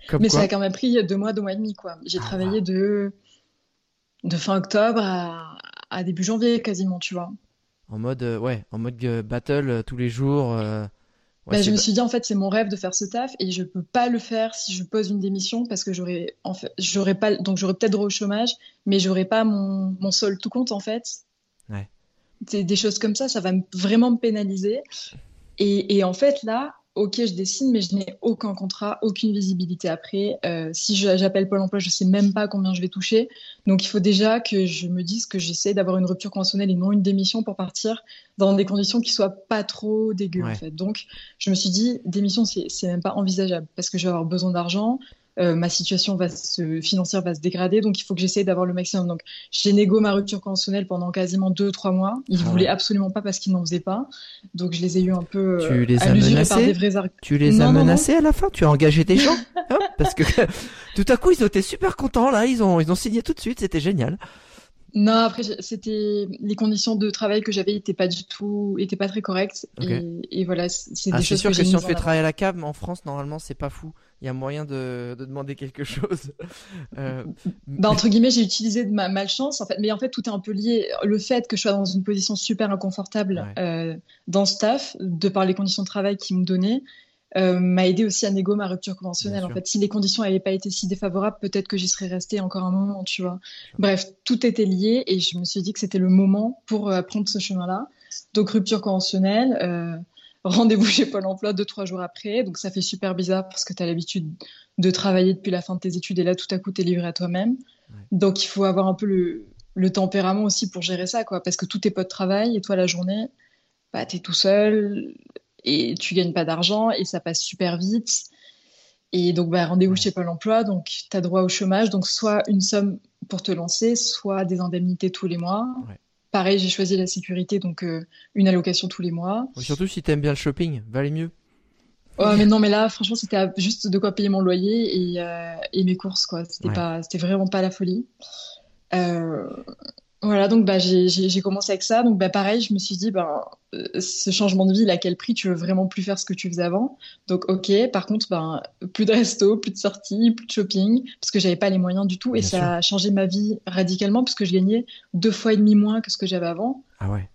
Comme Mais quoi. ça a quand même pris deux mois, deux mois et demi, quoi. J'ai Ah, travaillé de, de fin octobre à, à début janvier, quasiment, tu vois. En mode, euh, ouais, en mode battle tous les jours. Ouais, Bah, je me suis dit, en fait, c'est mon rêve de faire ce taf et je peux pas le faire si je pose une démission parce que j'aurais, en fait, j'aurais pas, donc j'aurais peut-être droit au chômage, mais j'aurais pas mon, mon solde tout compte, en fait. Ouais. Des, des choses comme ça, ça va me- vraiment me pénaliser. Et, et en fait, là, ok, je dessine, mais je n'ai aucun contrat, aucune visibilité après. Euh, si j'appelle Pôle emploi, je sais même pas combien je vais toucher. Donc, il faut déjà que je me dise que j'essaie d'avoir une rupture conventionnelle et non une démission pour partir dans des conditions qui soient pas trop dégueu, Ouais. en fait. Donc, je me suis dit, démission, c'est c'est même pas envisageable parce que je vais avoir besoin d'argent. Euh, ma situation va se, financière va se dégrader, donc il faut que j'essaie d'avoir le maximum. Donc, j'ai négo ma rupture conventionnelle pendant quasiment deux, trois mois. Ils Ah voulaient ouais. absolument pas parce qu'ils n'en faisaient pas. Donc, je les ai eu un peu Tu euh, les as par menacés des vrais arguments. Tu les Non, as non, non. menacés à la fin? Tu as engagé des gens? Hein? Parce que tout à coup, ils étaient super contents là. Ils ont, ils ont signé tout de suite. C'était génial. Non, après, c'était les conditions de travail que j'avais étaient pas du tout, étaient pas très correctes. Ok. Et, et voilà, c'est Ah, des choses sûr que si on fait travailler à la cave, en France, normalement, c'est pas fou. Il y a moyen de, de demander quelque chose. Euh, Bah, entre guillemets, j'ai utilisé de ma malchance, en fait. Mais en fait, tout est un peu lié. Le fait que je sois dans une position super inconfortable Ouais. euh, dans ce taf, de par les conditions de travail qu'ils me donnaient, euh, m'a aidé aussi à négo ma rupture conventionnelle. En fait, si les conditions n'avaient pas été si défavorables, peut-être que j'y serais restée encore un moment, tu vois. Bref, tout était lié et je me suis dit que c'était le moment pour euh, prendre ce chemin-là. Donc, rupture conventionnelle. Rendez-vous chez Pôle emploi deux, trois jours après. Donc ça fait super bizarre parce que tu as l'habitude de travailler depuis la fin de tes études et là, tout à coup, tu es livré à toi-même. Donc il faut avoir un peu le, le, tempérament aussi pour gérer ça, quoi. Parce que tous tes potes travaillent et toi, la journée, bah, tu es tout seul et tu gagnes pas d'argent et ça passe super vite. Et donc, bah, rendez-vous chez Pôle emploi, donc tu as droit au chômage, donc soit une somme pour te lancer, soit des indemnités tous les mois. Pareil, j'ai choisi la sécurité, donc euh, une allocation tous les mois. surtout si tu aimes bien le shopping, valait mieux. Ouais, mais non, mais là, franchement, c'était juste de quoi payer mon loyer et, euh, et mes courses, quoi. C'était pas, c'était vraiment pas la folie. Euh, voilà, donc bah, j'ai commencé avec ça. Donc bah, pareil, je me suis dit, ben, ce changement de vie, à quel prix tu veux vraiment plus faire ce que tu faisais avant? Donc ok, par contre, ben, plus de resto, plus de sorties, plus de shopping, parce que j'avais pas les moyens du tout. et ça a changé ma vie radicalement, parce que je gagnais deux fois et demi moins que ce que j'avais avant. Ah ouais.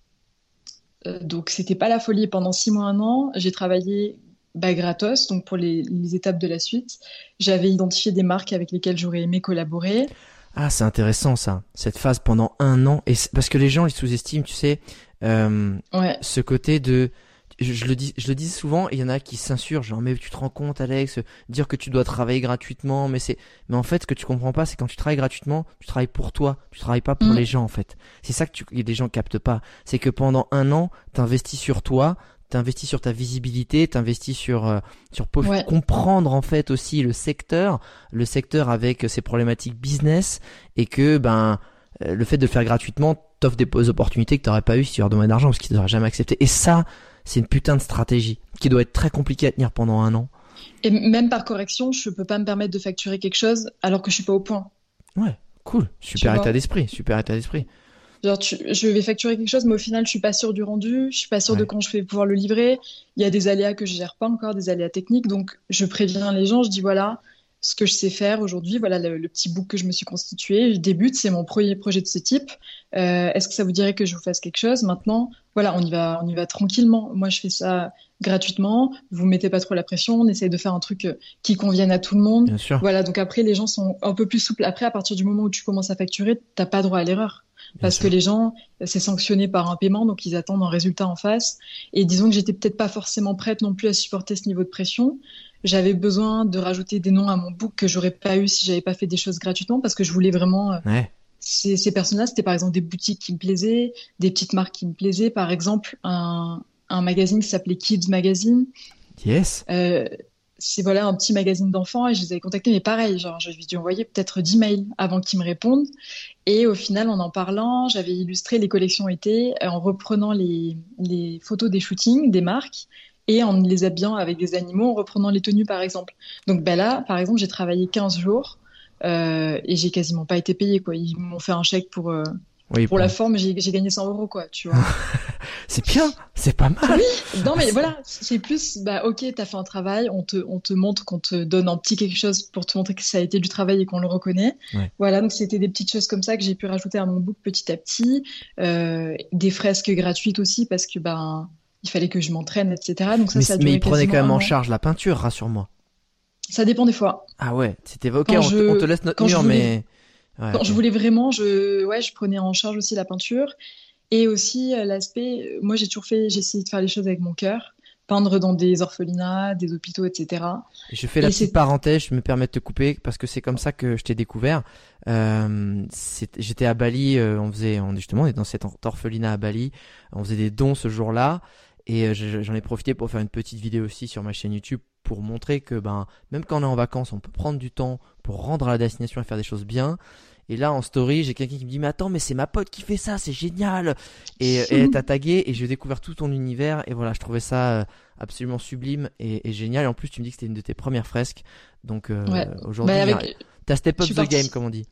Euh, donc c'était pas la folie. Pendant six mois, un an, j'ai travaillé bah, gratos, donc pour les, les étapes de la suite. J'avais identifié des marques avec lesquelles j'aurais aimé collaborer. Ah, c'est intéressant ça, cette phase pendant un an. Et parce que les gens ils sous-estiment, tu sais, euh, ce côté de. Je, le dis, je le dis souvent, il y en a qui s'insurgent, genre mais tu te rends compte, Alex, dire que tu dois travailler gratuitement, mais c'est, mais en fait, ce que tu comprends pas, c'est quand tu travailles gratuitement, tu travailles pour toi, tu travailles pas pour mm. les gens en fait. C'est ça que tu, les gens captent pas, c'est que pendant un an, t'investis sur toi, t'investis sur ta visibilité, t'investis sur euh, sur comprendre en fait aussi le secteur, le secteur avec ses problématiques business et que ben euh, le fait de faire gratuitement t'offre des opportunités que t'aurais pas eu si tu leur demandais d'argent parce qu'ils t'auraient jamais accepté. Et ça, c'est une putain de stratégie qui doit être très compliquée à tenir pendant un an. Et même par correction, je peux pas me permettre de facturer quelque chose alors que je suis pas au point. Ouais, cool, super état d'esprit, super état d'esprit. Genre, je vais facturer quelque chose, mais au final, je suis pas sûr du rendu, je suis pas sûr de quand je vais pouvoir le livrer. Il y a des aléas que je gère pas encore, des aléas techniques. Donc, je préviens les gens, je dis voilà, ce que je sais faire aujourd'hui, voilà le, petit book que je me suis constitué. Je débute, c'est mon premier projet de ce type. Euh, Est-ce que ça vous dirait que je vous fasse quelque chose? Maintenant, voilà, on y va, on y va tranquillement. Moi, je fais ça gratuitement. Vous mettez pas trop la pression. On essaye de faire un truc euh, qui convienne à tout le monde. Bien sûr. Voilà. Donc après, les gens sont un peu plus souples. Après, à partir du moment où tu commences à facturer, t'as pas droit à l'erreur parce que les gens, c'est sanctionné par un paiement, donc ils attendent un résultat en face. Et disons que j'étais peut-être pas forcément prête non plus à supporter ce niveau de pression. J'avais besoin de rajouter des noms à mon book que j'aurais pas eu si j'avais pas fait des choses gratuitement, parce que je voulais vraiment. Euh, ces, ces personnes-là, c'était par exemple des boutiques qui me plaisaient, des petites marques qui me plaisaient. Par exemple, un, un magazine qui s'appelait Kids Magazine. Yes. Euh, c'est voilà un petit magazine d'enfants et je les avais contactés mais pareil genre je lui ai dû envoyer peut-être 10 mails avant qu'ils me répondent et au final en en parlant j'avais illustré les collections été en reprenant les, les photos des shootings des marques et en les habillant avec des animaux en reprenant les tenues par exemple donc ben là par exemple j'ai travaillé 15 jours euh, et j'ai quasiment pas été payé quoi ils m'ont fait un chèque pour euh, pour la forme, j'ai gagné 100 euros, quoi, tu vois. c'est bien, c'est pas mal. Oui, non, mais voilà, c'est plus, bah, ok, t'as fait un travail, on te, on te montre qu'on te donne un petit quelque chose pour te montrer que ça a été du travail et qu'on le reconnaît. Voilà, donc c'était des petites choses comme ça que j'ai pu rajouter à mon book petit à petit. Euh, des fresques gratuites aussi, parce que, ben, il fallait que je m'entraîne, etc. Donc ça, mais, ça mais il prenait quand même en charge la peinture, rassure-moi. Ça dépend des fois. Ah ouais, c'était ok, on, te laisse notre mur, mais quand je voulais vraiment, je, ouais, je prenais en charge aussi la peinture et aussi euh, l'aspect. Moi, j'ai toujours fait, j'ai essayé de faire les choses avec mon cœur, peindre dans des orphelinats, des hôpitaux, etc. Je fais la petite parenthèse, je me permets de te couper parce que c'est comme ça que je t'ai découvert. Euh, J'étais à Bali, euh, on faisait, on, justement, on est dans cet orphelinat à Bali, on faisait des dons ce jour-là. Et j'en ai profité pour faire une petite vidéo aussi sur ma chaîne YouTube pour montrer que ben même quand on est en vacances, on peut prendre du temps pour rendre à la destination et faire des choses bien. Et là, en story, j'ai quelqu'un qui me dit, mais attends, mais c'est ma pote qui fait ça, c'est génial. Et, elle t'a tagué et j'ai découvert tout ton univers. Et voilà, je trouvais ça euh, absolument sublime et, génial. Et en plus, tu me dis que c'était une de tes premières fresques. Donc euh, aujourd'hui, bah, t'as step up the game, comme on dit.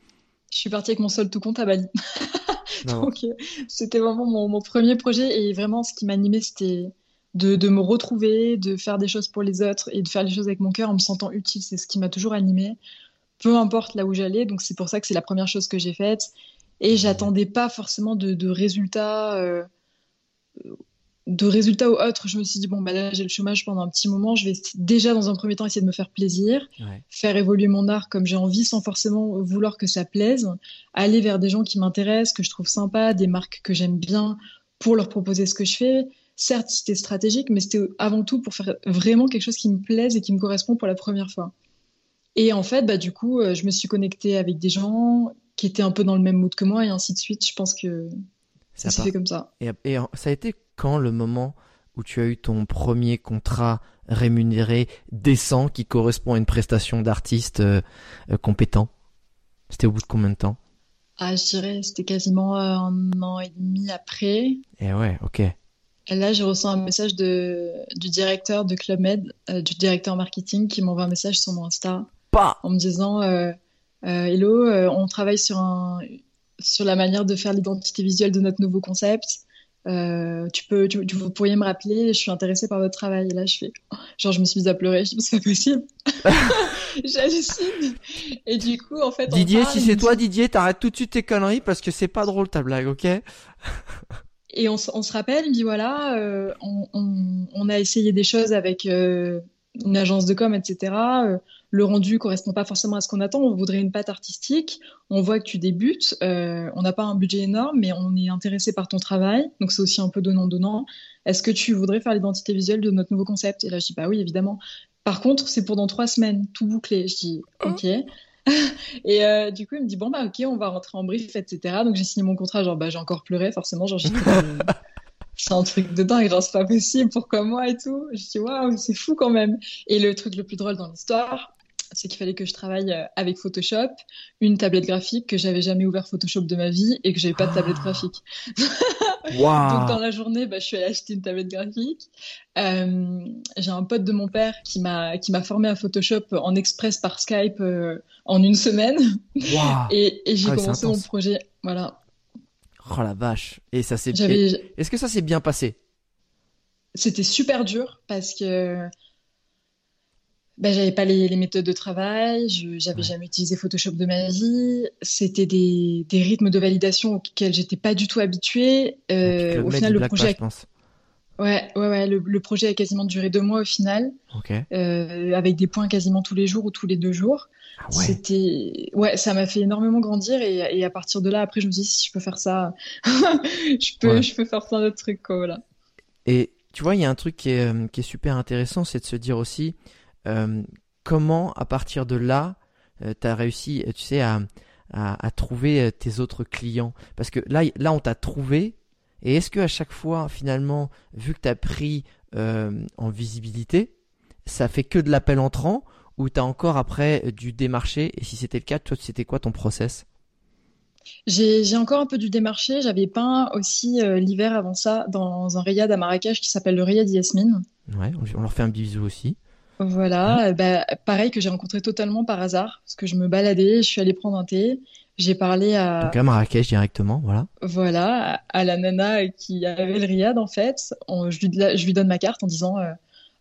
Je suis partie avec mon seul tout compte à Bali. Donc, euh, c'était vraiment mon, mon, premier projet. Et vraiment, ce qui m'animait, c'était de, de, me retrouver, de faire des choses pour les autres et de faire les choses avec mon cœur en me sentant utile. C'est ce qui m'a toujours animée peu importe là où j'allais. Donc c'est pour ça que c'est la première chose que j'ai faite. Et j'attendais pas forcément de, résultats. Euh, de résultats ou autres, je me suis dit, bon, bah là, j'ai le chômage pendant un petit moment, je vais déjà, dans un premier temps, essayer de me faire plaisir, faire évoluer mon art comme j'ai envie, sans forcément vouloir que ça plaise, aller vers des gens qui m'intéressent, que je trouve sympas, des marques que j'aime bien, pour leur proposer ce que je fais, certes, c'était stratégique, mais c'était avant tout pour faire vraiment quelque chose qui me plaise et qui me correspond pour la première fois. Et en fait, bah, du coup, je me suis connectée avec des gens qui étaient un peu dans le même mood que moi et ainsi de suite. Je pense que ça, s'est fait comme ça. Et, et, ça a été quand le moment où tu as eu ton premier contrat rémunéré décent qui correspond à une prestation d'artiste euh, euh, compétent? C'était au bout de combien de temps? Ah, je dirais c'était quasiment euh, un an et demi après. Et eh ouais, ok. Là, j'ai reçu un message de, du directeur de Club Med, du directeur marketing, qui m'envoie un message sur mon Insta en me disant Hello, on travaille sur, un, sur la manière de faire l'identité visuelle de notre nouveau concept. Euh, tu peux, tu, vous pourriez me rappeler, je suis intéressée par votre travail. Et là, je fais, genre, je me suis mise à pleurer. Je dis, c'est pas possible. J'hallucine. Et du coup, en fait, Didier, si c'est toi, Didier, t'arrêtes tout de suite tes conneries parce que c'est pas drôle ta blague, ok? Et on, se rappelle, il me dit voilà, euh, on, on, a essayé des choses avec euh, une agence de com, etc le rendu correspond pas forcément à ce qu'on attend. On voudrait une patte artistique. On voit que tu débutes. Euh, on n'a pas un budget énorme, mais on est intéressé par ton travail. Donc c'est aussi un peu donnant-donnant. Est-ce que tu voudrais faire l'identité visuelle de notre nouveau concept? Et là, je dis bah oui, évidemment. Par contre, c'est pour dans trois semaines, tout bouclé. Je dis oh. ok. Et euh, du coup, il me dit bon bah ok, on va rentrer en brief, etc. Donc j'ai signé mon contrat. Genre bah j'ai encore pleuré forcément. Genre c'est un truc de dingue, genre c'est pas possible, pourquoi moi et tout. Je dis waouh, c'est fou quand même. Et le truc le plus drôle dans l'histoire, c'est qu'il fallait que je travaille euh, avec Photoshop, une tablette graphique que j'avais jamais ouvert Photoshop de ma vie et que j'avais pas de tablette graphique. Donc dans la journée, bah, je suis allée acheter une tablette graphique. Euh, j'ai un pote de mon père qui m'a qui m'a formé à Photoshop en express par Skype euh, en une semaine. et, j'ai ah commencé mon projet. Voilà. Oh la vache. Et ça s'est. Est-ce que ça s'est bien passé? C'était super dur parce que ben, j'avais pas les, les, méthodes de travail, je j'avais jamais utilisé Photoshop de ma vie. C'était des, des, rythmes de validation auxquels j'étais pas du tout habituée. Euh, au final, le projet, ouais, ouais, ouais, le, projet a quasiment duré deux mois au final, euh, avec des points quasiment tous les jours ou tous les deux jours. Ah ouais. C'était, ouais, ça m'a fait énormément grandir et, et, à partir de là, après, je me suis dit si je peux faire ça, je peux, je peux faire plein d'autres trucs, quoi, voilà. Et tu vois, il y a un truc qui est, euh, qui est super intéressant, c'est de se dire aussi euh, comment, à partir de là, euh, tu as réussi, tu sais, à, à, trouver euh, tes autres clients? Parce que là, là on t'a trouvé. Et est-ce que à chaque fois, finalement, vu que tu as pris en visibilité, ça fait que de l'appel entrant ou tu as encore après du démarché? Et si c'était le cas, toi, c'était quoi ton process? J'ai encore un peu du démarché. J'avais peint aussi l'hiver avant ça dans un riad à Marrakech qui s'appelle le riad Yasmine. Ouais, on leur fait un bisou aussi. Voilà, bah, pareil que j'ai rencontré totalement par hasard, parce que je me baladais, je suis allée prendre un thé, j'ai parlé à... Donc à Marrakech directement, voilà. Voilà, à la nana qui avait le riad en fait, je, lui, je, lui, donne ma carte en disant euh,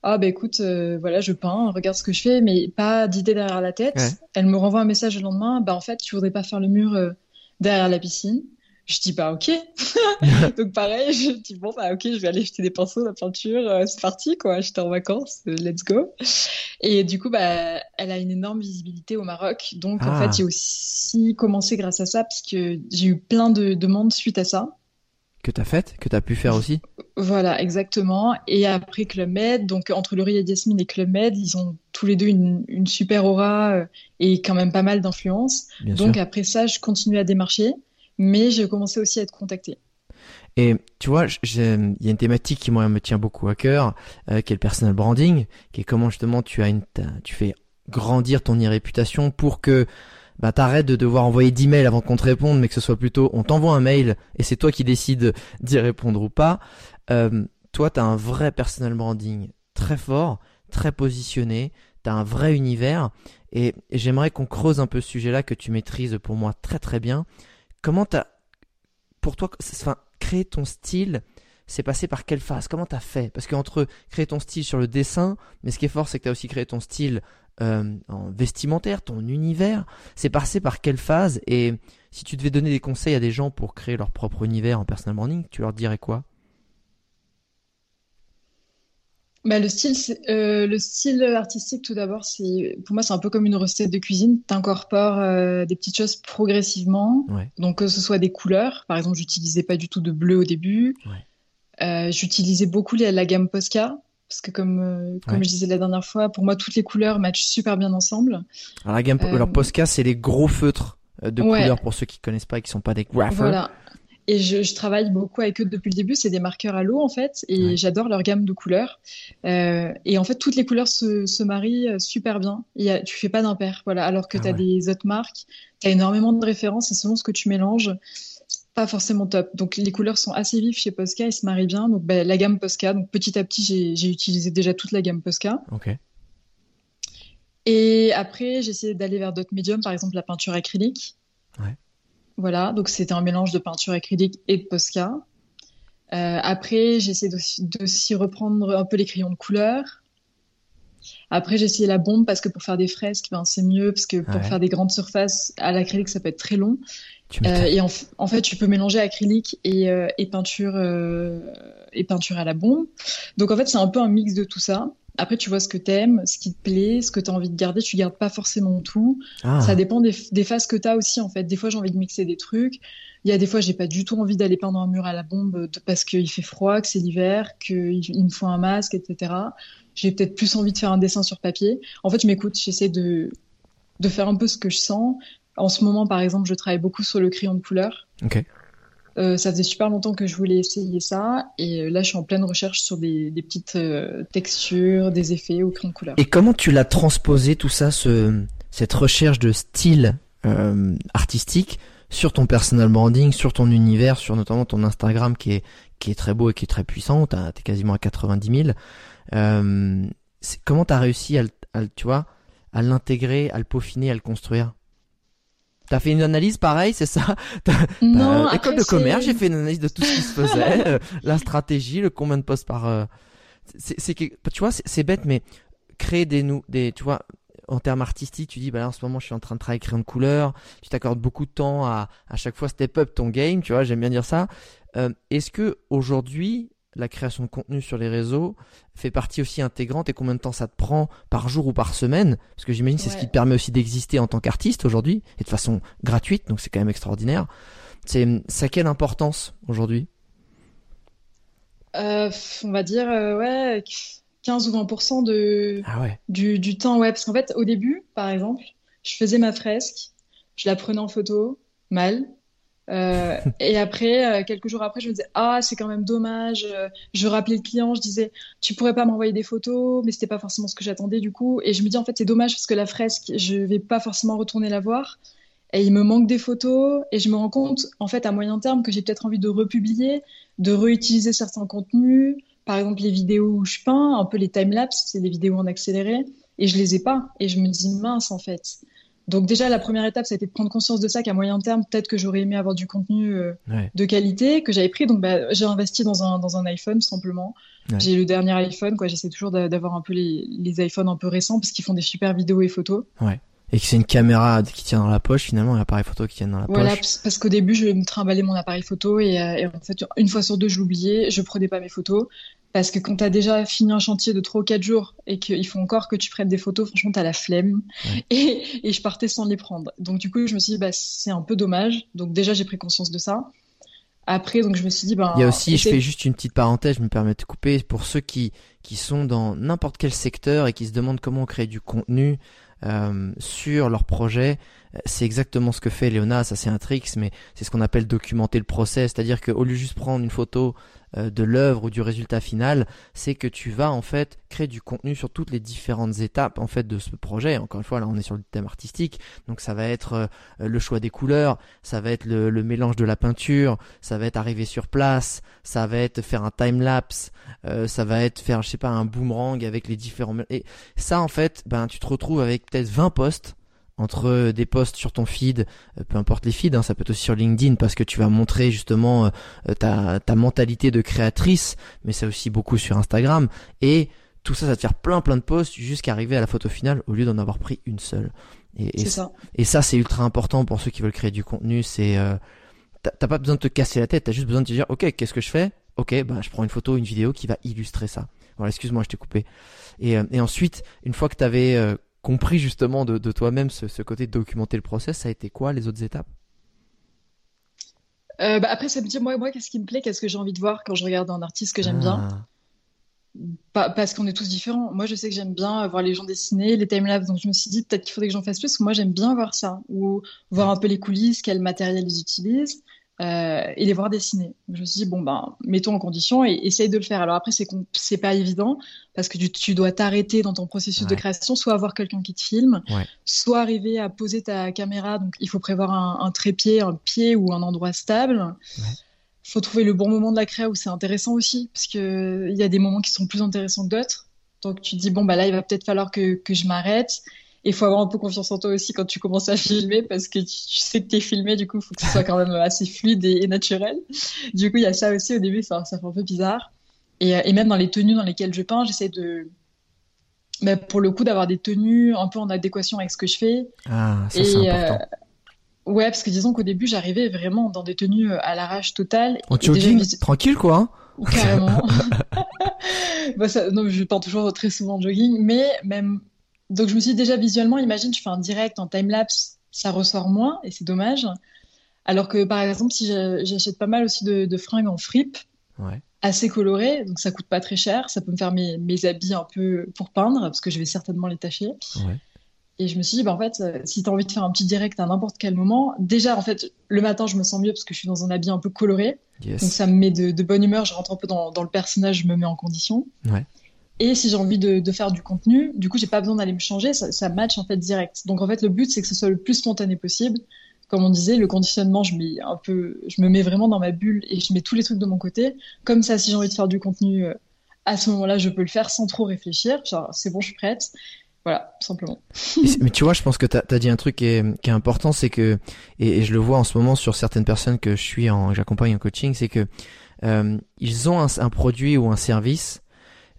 Ah bah écoute, euh, voilà, je peins, regarde ce que je fais, mais pas d'idée derrière la tête. Elle me renvoie un message le lendemain, bah en fait, tu voudrais pas faire le mur euh, derrière la piscine je dis bah ok. Donc pareil, je dis bon bah ok, je vais aller jeter des pinceaux, la peinture, euh, c'est parti quoi. J'étais en vacances, euh, let's go. Et du coup bah elle a une énorme visibilité au Maroc. Donc en fait ah. j'ai aussi commencé grâce à ça parce que j'ai eu plein de demandes suite à ça. Que t'as fait, que t'as pu faire aussi. Voilà exactement. Et après Club Med, donc entre Laurie et Jasmine et Club Med, ils ont tous les deux une, une super aura euh, et quand même pas mal d'influence. Donc après ça, je continue à démarcher mais j'ai commencé aussi à être contactée. Et tu vois, il y a une thématique qui moi me tient beaucoup à cœur, euh, qui est le personal branding, qui est comment justement tu as une, tu fais grandir ton e-réputation pour que bah, t'arrêtes de devoir envoyer 10 mails avant qu'on te réponde, mais que ce soit plutôt on t'envoie un mail et c'est toi qui décides d'y répondre ou pas. Euh, toi, tu as un vrai personal branding très fort, très positionné, tu as un vrai univers et j'aimerais qu'on creuse un peu ce sujet-là que tu maîtrises pour moi très très bien. Comment t'as, pour toi, enfin, créer ton style, c'est passé par quelle phase? Comment t'as fait? Parce qu'entre créer ton style sur le dessin, mais ce qui est fort, c'est que t'as aussi créé ton style euh, en vestimentaire, ton univers. C'est passé par quelle phase? Et si tu devais donner des conseils à des gens pour créer leur propre univers en personal branding, tu leur dirais quoi? Bah, le style, euh, le style artistique, tout d'abord, pour moi, c'est un peu comme une recette de cuisine. Tu incorpores euh, des petites choses progressivement. Donc, que ce soit des couleurs. Par exemple, j'utilisais pas du tout de bleu au début. J'utilisais beaucoup la gamme Posca parce que comme comme je disais la dernière fois, pour moi toutes les couleurs matchent super bien ensemble. Alors la gamme, alors Posca c'est les gros feutres de couleurs pour ceux qui connaissent pas et qui sont pas des graphers. Voilà. Et je, je, travaille beaucoup avec eux depuis le début. C'est des marqueurs à l'eau en fait, et j'adore leur gamme de couleurs. Euh, et en fait, toutes les couleurs se, se marient euh, super bien. Y a, tu fais pas d'impair, voilà. Alors que ah tu as des autres marques, tu as énormément de références et selon ce que tu mélanges, pas forcément top. Donc les couleurs sont assez vives chez Posca, ils se marient bien. Donc bah, la gamme Posca. Donc petit à petit, j'ai utilisé déjà toute la gamme Posca. Ok. Et après, j'ai essayé d'aller vers d'autres médiums, par exemple la peinture acrylique. Ouais. Voilà, donc c'était un mélange de peinture acrylique et de Posca. Euh, après, j'ai essayé de, reprendre un peu les crayons de couleur. Après, j'ai essayé la bombe parce que pour faire des fresques, ben, c'est mieux parce que pour faire des grandes surfaces à l'acrylique, ça peut être très long. Euh, et en, fait, tu peux mélanger acrylique et, euh, et peinture et peinture à la bombe. Donc en fait, c'est un peu un mix de tout ça. Après, tu vois ce que t'aimes, ce qui te plaît, ce que tu as envie de garder. Tu gardes pas forcément tout. Ah. Ça dépend des, phases que tu as aussi, en fait. Des fois, j'ai envie de mixer des trucs. Il y a des fois, j'ai pas du tout envie d'aller peindre un mur à la bombe parce qu'il fait froid, que c'est l'hiver, qu'il me faut un masque, etc. J'ai peut-être plus envie de faire un dessin sur papier. En fait, je m'écoute. J'essaie de, de faire un peu ce que je sens. En ce moment, par exemple, je travaille beaucoup sur le crayon de couleur. Euh, ça faisait super longtemps que je voulais essayer ça et euh, là je suis en pleine recherche sur des, des petites euh, textures, des effets au crayon de couleur. Et comment tu l'as transposé tout ça, ce, cette recherche de style artistique sur ton personal branding, sur ton univers, sur notamment ton Instagram qui est qui est très beau et qui est très puissant, t'es quasiment à 90 000. Euh, comment t'as réussi à, à, tu vois, à l'intégrer, à le peaufiner, à le construire? T'as fait une analyse pareil, c'est ça Non, école de commerce, j'ai fait une analyse de tout ce qui se faisait, euh, la stratégie, le combien de postes par. Euh, c'est tu vois, c'est bête, mais créer des nous, des, tu vois, en termes artistiques, tu dis, bah là, en ce moment, je suis en train de travailler crayon de couleur. Tu t'accordes beaucoup de temps à à chaque fois step up ton game, tu vois. J'aime bien dire ça. Euh, Est-ce que aujourd'hui, la création de contenu sur les réseaux fait partie aussi intégrante et combien de temps ça te prend par jour ou par semaine? Parce que j'imagine c'est ce qui te permet aussi d'exister en tant qu'artiste aujourd'hui et de façon gratuite, donc c'est quand même extraordinaire. C'est ça quelle importance aujourd'hui? Euh, On va dire euh, ouais 15 ou 20% de ah ouais. du, du temps ouais. Parce qu'en fait au début par exemple je faisais ma fresque, je la prenais en photo mal, euh, et après, euh, quelques jours après, je me disais ah c'est quand même dommage. Euh, je rappelais le client, je disais tu pourrais pas m'envoyer des photos, mais c'était pas forcément ce que j'attendais du coup. Et je me dis en fait c'est dommage parce que la fresque, je vais pas forcément retourner la voir. Et il me manque des photos et je me rends compte en fait à moyen terme que j'ai peut-être envie de republier, de réutiliser certains contenus, par exemple les vidéos où je peins, un peu les time lapse, c'est des vidéos en accéléré, et je les ai pas. Et je me dis mince en fait donc déjà, la première étape, ça a été de prendre conscience de ça, qu'à moyen terme, peut-être que j'aurais aimé avoir du contenu euh, de qualité que j'avais pris. Donc bah, j'ai investi dans un, dans un iPhone simplement. J'ai le dernier iPhone, quoi. J'essaie toujours d'avoir un peu les, les iPhones un peu récents parce qu'ils font des super vidéos et photos. Ouais. Et que c'est une caméra qui tient dans la poche finalement, un appareil photo qui tient dans la voilà, poche. Voilà, parce qu'au début, je me trimballais mon appareil photo et, euh, et, en fait, une fois sur deux, je l'oubliais, je prenais pas mes photos. Parce que quand tu as déjà fini un chantier de 3 ou 4 jours et qu'il faut encore que tu prennes des photos, franchement, tu as la flemme. Et, et, je partais sans les prendre. Donc, du coup, je me suis dit, bah, c'est un peu dommage. Donc, déjà, j'ai pris conscience de ça. Après, donc, je me suis dit, ben. Il y a aussi, je fais juste une petite parenthèse, je me permets de couper, pour ceux qui, qui sont dans n'importe quel secteur et qui se demandent comment on crée du contenu euh, sur leur projet, c'est exactement ce que fait Léona, ça c'est un trick, mais c'est ce qu'on appelle documenter le process, c'est-à-dire qu'au lieu de juste prendre une photo euh, de l'œuvre ou du résultat final, c'est que tu vas en fait créer du contenu sur toutes les différentes étapes en fait de ce projet. Encore une fois, là on est sur le thème artistique, donc ça va être euh, le choix des couleurs, ça va être le, mélange de la peinture, ça va être arriver sur place, ça va être faire un time lapse, euh, ça va être faire je sais pas un boomerang avec les différents et ça en fait, ben tu te retrouves avec peut-être 20 postes entre des posts sur ton feed, euh, peu importe les feeds, hein, ça peut être aussi sur LinkedIn parce que tu vas montrer justement euh, ta, ta mentalité de créatrice, mais c'est aussi beaucoup sur Instagram. Et tout ça, ça va te faire plein plein de posts jusqu'à arriver à la photo finale au lieu d'en avoir pris une seule. Et, et ça, et ça c'est ultra important pour ceux qui veulent créer du contenu. C'est euh, t'as pas besoin de te casser la tête, t'as juste besoin de te dire ok qu'est-ce que je fais? Ok, bah je prends une photo, une vidéo qui va illustrer ça. Voilà, excuse-moi, je t'ai coupé. Et, et ensuite, une fois que tu avais compris justement de, toi-même ce, côté de documenter le process, ça a été quoi les autres étapes? Euh, bah, après, ça me dit, moi, moi qu'est-ce qui me plaît, qu'est-ce que j'ai envie de voir quand je regarde un artiste que j'aime bien? Ah. Parce qu'on est tous différents. Moi, je sais que j'aime bien voir les gens dessiner, les timelapses. Donc, je me suis dit peut-être qu'il faudrait que j'en fasse plus. Parce que moi, j'aime bien voir ça. Ou voir un peu les coulisses, quel matériel ils utilisent. Euh, et les voir dessiner. Je me suis dit, bon, ben, mettons en condition et essaye de le faire. Alors après, c'est c'est pas évident parce que tu, tu dois t'arrêter dans ton processus de création, soit avoir quelqu'un qui te filme, Ouais. soit arriver à poser ta caméra. Donc, il faut prévoir un, un trépied, un pied ou un endroit stable. Ouais. faut trouver le bon moment de la créa où c'est intéressant aussi, parce que il y a des moments qui sont plus intéressants que d'autres. Donc tu te dis bon bah là il va peut-être falloir que, que je m'arrête. Il faut avoir un peu confiance en toi aussi quand tu commences à filmer parce que tu, tu sais que tu es filmé, du coup, il faut que ce soit quand même assez fluide et, et, naturel. Du coup, il y a ça aussi au début, ça, ça fait un peu bizarre. Et, et même dans les tenues dans lesquelles je peins, j'essaie de, bah, pour le coup, d'avoir des tenues un peu en adéquation avec ce que je fais. Ah, ça c'est important. Euh, ouais, parce que disons qu'au début, j'arrivais vraiment dans des tenues à l'arrache totale. En jogging, déjà, tranquille quoi. Hein Carrément. bah, ça, non, je peins toujours très souvent en jogging, mais même donc je me suis dit déjà visuellement, imagine, tu fais un direct en time-lapse, ça ressort moins et c'est dommage. Alors que par exemple, si j'achète pas mal aussi de, de fringues en fripe, ouais. assez colorées, donc ça coûte pas très cher, ça peut me faire mes, mes, habits un peu pour peindre, parce que je vais certainement les tâcher. Ouais. Et je me suis dit, bah, en fait, si tu as envie de faire un petit direct à n'importe quel moment, déjà, en fait, le matin, je me sens mieux parce que je suis dans un habit un peu coloré. Yes. Donc ça me met de, de, bonne humeur, je rentre un peu dans, dans, le personnage, je me mets en condition. Ouais. Et si j'ai envie de, de, faire du contenu, du coup, j'ai pas besoin d'aller me changer, ça, ça, match en fait direct. Donc en fait, le but, c'est que ce soit le plus spontané possible. Comme on disait, le conditionnement, je mets un peu, je me mets vraiment dans ma bulle et je mets tous les trucs de mon côté. Comme ça, si j'ai envie de faire du contenu à ce moment-là, je peux le faire sans trop réfléchir. C'est bon, je suis prête. Voilà, simplement. mais tu vois, je pense que tu as, dit un truc qui est, qui est important, c'est que, et, je le vois en ce moment sur certaines personnes que je suis en, j'accompagne en coaching, c'est que euh, ils ont un, produit ou un service,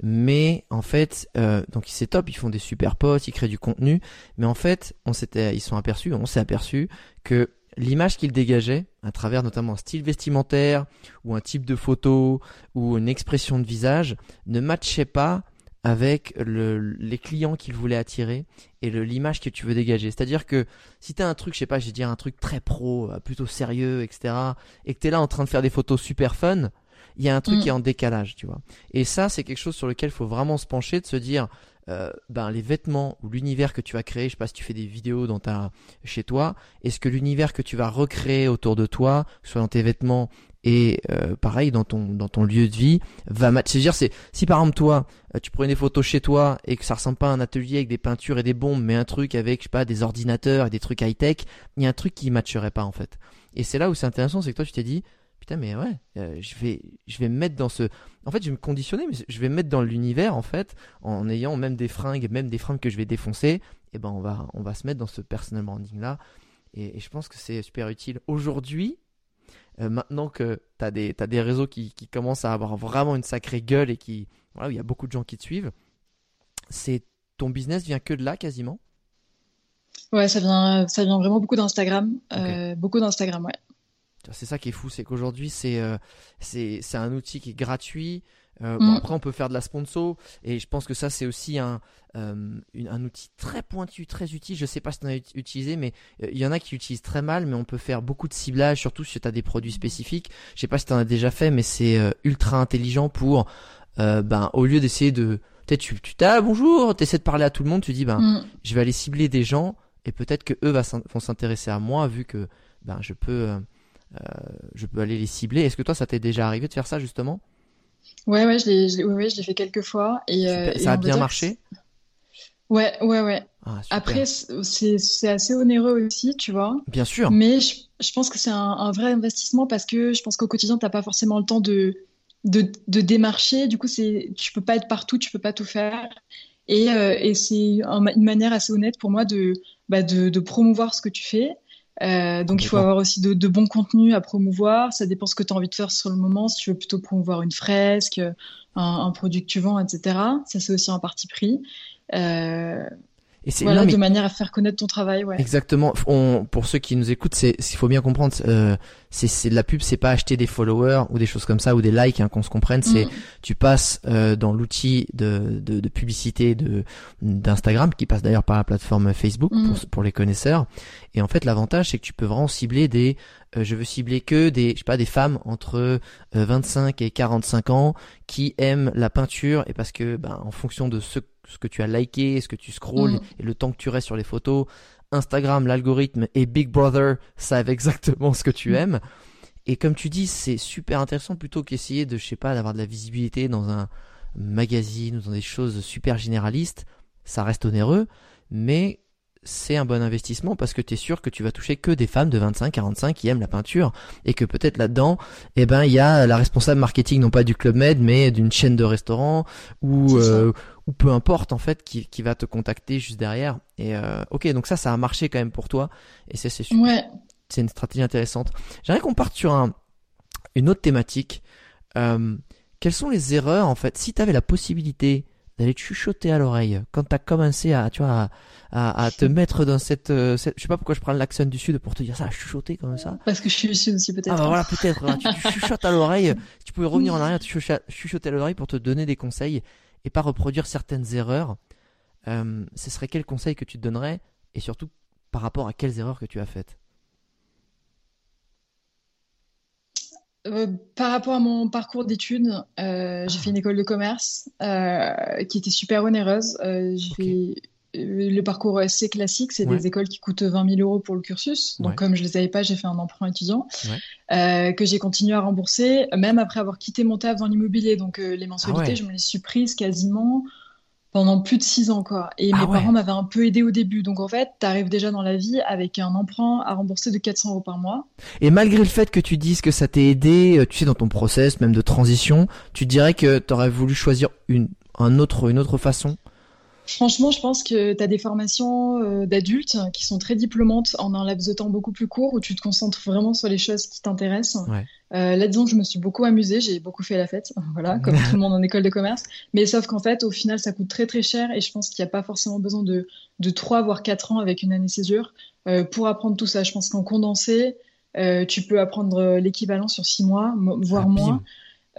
mais en fait, euh, donc c'est top, ils font des super posts, ils créent du contenu, mais en fait, on s'était, ils sont aperçus, on s'est aperçu que l'image qu'ils dégageaient, à travers notamment un style vestimentaire ou un type de photo ou une expression de visage, ne matchait pas avec le, les clients qu'ils voulaient attirer et l'image que tu veux dégager. C'est-à-dire que si tu as un truc, je sais pas, je vais dire un truc très pro, euh, plutôt sérieux, etc., et que tu es là en train de faire des photos super fun, il y a un truc mmh. qui est en décalage, tu vois. Et ça, c'est quelque chose sur lequel il faut vraiment se pencher, de se dire, euh, ben les vêtements ou l'univers que tu vas créer, je sais pas si tu fais des vidéos dans ta chez toi, est-ce que l'univers que tu vas recréer autour de toi, soit dans tes vêtements et euh, pareil dans ton dans ton lieu de vie va matcher? C'est-à-dire c'est si par exemple toi euh, tu prenais des photos chez toi et que ça ressemble pas à un atelier avec des peintures et des bombes, mais un truc avec je sais pas des ordinateurs et des trucs high tech, il y a un truc qui matcherait pas en fait. Et c'est là où c'est intéressant, c'est que toi tu t'es dit putain mais ouais, euh, je vais je vais me mettre dans ce en fait je vais me conditionner mais je vais me mettre dans l'univers en fait en ayant même des fringues, même des fringues que je vais défoncer, et ben on va on va se mettre dans ce personal branding là. Et, et je pense que c'est super utile aujourd'hui euh, maintenant que tu as des, as des réseaux qui, qui, commencent à avoir vraiment une sacrée gueule et qui, voilà, où il y a beaucoup de gens qui te suivent, c'est ton business vient que de là quasiment? Ouais, ça vient, ça vient vraiment beaucoup d'Instagram. Okay. Euh, beaucoup d'Instagram, ouais. C'est ça qui est fou, c'est qu'aujourd'hui, c'est euh, c'est un outil qui est gratuit. Euh, Mm. bon, après, on peut faire de la sponsor et je pense que ça, c'est aussi un, euh, une- un outil très pointu, très utile. Je sais pas si tu en as ut- utilisé, mais euh, il y en a qui utilisent très mal, mais on peut faire beaucoup de ciblage, surtout si tu as des produits spécifiques. Je sais pas si tu en as déjà fait, mais c'est ultra intelligent pour, ben, au lieu d'essayer de, peut-être tu, tu ah, bonjour, tu essaies de parler à tout le monde, tu dis, ben, Mm. je vais aller cibler des gens et peut-être que eux vont s'intéresser à moi vu que, ben, je peux, je peux aller les cibler. Est-ce que toi, ça t'est déjà arrivé de faire ça justement? Ouais, ouais, je l'ai, ouais, ouais, fait quelques fois. Et, euh, et Ça a bien marché? Ouais, ouais, ouais. Ah. Après, c'est, assez onéreux aussi, tu vois. Bien sûr. Mais je, je pense que c'est un, un vrai investissement parce que je pense qu'au quotidien, t'as pas forcément le temps de, de, de démarcher. Du coup, tu peux pas être partout, tu peux pas tout faire. Et, euh, et c'est un- une manière assez honnête pour moi de, bah, de, de promouvoir ce que tu fais. Euh, donc, il faut avoir aussi de, de bons contenus à promouvoir. Ça dépend ce que tu as envie de faire sur le moment. Si tu veux plutôt promouvoir une fresque, un, un produit que tu vends, etc. Ça, c'est aussi un parti pris. Euh, Et c'est voilà, mais- de manière à faire connaître ton travail, ouais. Exactement. On, pour ceux qui nous écoutent, c'est, il faut bien comprendre, euh, c'est, c'est de la pub, c'est pas acheter des followers ou des choses comme ça ou des likes, hein, qu'on se comprenne. C'est, Mm. tu passes euh, dans l'outil de, de, de publicité de d'Instagram, qui passe d'ailleurs par la plateforme Facebook Mm. pour, pour les connaisseurs. Et en fait, l'avantage, c'est que tu peux vraiment cibler des je veux cibler que des, je sais pas, des femmes entre 25 et 45 ans qui aiment la peinture et parce que, ben, en fonction de ce, ce que tu as liké, ce que tu scrolls mm. et le temps que tu restes sur les photos, Instagram, l'algorithme et Big Brother savent exactement ce que tu mm. aimes. Et comme tu dis, c'est super intéressant plutôt qu'essayer de, je sais pas, d'avoir de la visibilité dans un magazine ou dans des choses super généralistes. Ça reste onéreux, mais c'est un bon investissement parce que tu es sûr que tu vas toucher que des femmes de 25 45 qui aiment la peinture et que peut-être là-dedans eh ben il y a la responsable marketing non pas du club med mais d'une chaîne de restaurants ou euh, ou peu importe en fait qui, qui va te contacter juste derrière et euh, OK donc ça ça a marché quand même pour toi et c'est c'est ouais c'est une stratégie intéressante. J'aimerais qu'on parte sur un, une autre thématique. Euh, quelles sont les erreurs en fait Si tu avais la possibilité d'aller te chuchoter à l'oreille quand tu as commencé à tu vois à, à, te mettre dans cette, euh, cette, je sais pas pourquoi je prends l'accent du sud pour te dire ça chuchoter comme ça. Parce que je suis du sud aussi peut-être ah bah voilà peut-être tu, tu, chuchotes à l'oreille tu pouvais revenir en arrière tu chuchoter à l'oreille pour te donner des conseils et pas reproduire certaines erreurs. Euh, ce serait quel conseil que tu te donnerais et surtout par rapport à quelles erreurs que tu as faites? Euh, par rapport à mon parcours d'études, euh, j'ai fait une école de commerce euh, qui était super onéreuse. j'ai fait le parcours assez classique, c'est des écoles qui coûtent 20 000 euros pour le cursus. Donc, comme je ne les avais pas, j'ai fait un emprunt étudiant que j'ai continué à rembourser, même après avoir quitté mon taf dans l'immobilier. Donc, les mensualités, ah je me les suis prises quasiment pendant plus de six ans quoi. Et ah mes parents m'avaient un peu aidé au début. Donc en fait, tu arrives déjà dans la vie avec un emprunt à rembourser de 400 euros par mois. Et malgré le fait que tu dises que ça t'ait aidé, euh, tu sais, dans ton process même de transition, tu dirais que tu aurais voulu choisir une, un autre, une autre façon Franchement, je pense que tu as des formations euh, d'adultes qui sont très diplômantes en un laps de temps beaucoup plus court où tu te concentres vraiment sur les choses qui t'intéressent. Euh, là, disons que je me suis beaucoup amusée, j'ai beaucoup fait la fête, voilà, comme tout le monde en école de commerce. Mais sauf qu'en fait, au final, ça coûte très très cher et je pense qu'il n'y a pas forcément besoin de, de 3 voire 4 ans avec une année césure euh, pour apprendre tout ça. Je pense qu'en condensé, tu peux apprendre l'équivalent sur 6 mois, voire ah, moins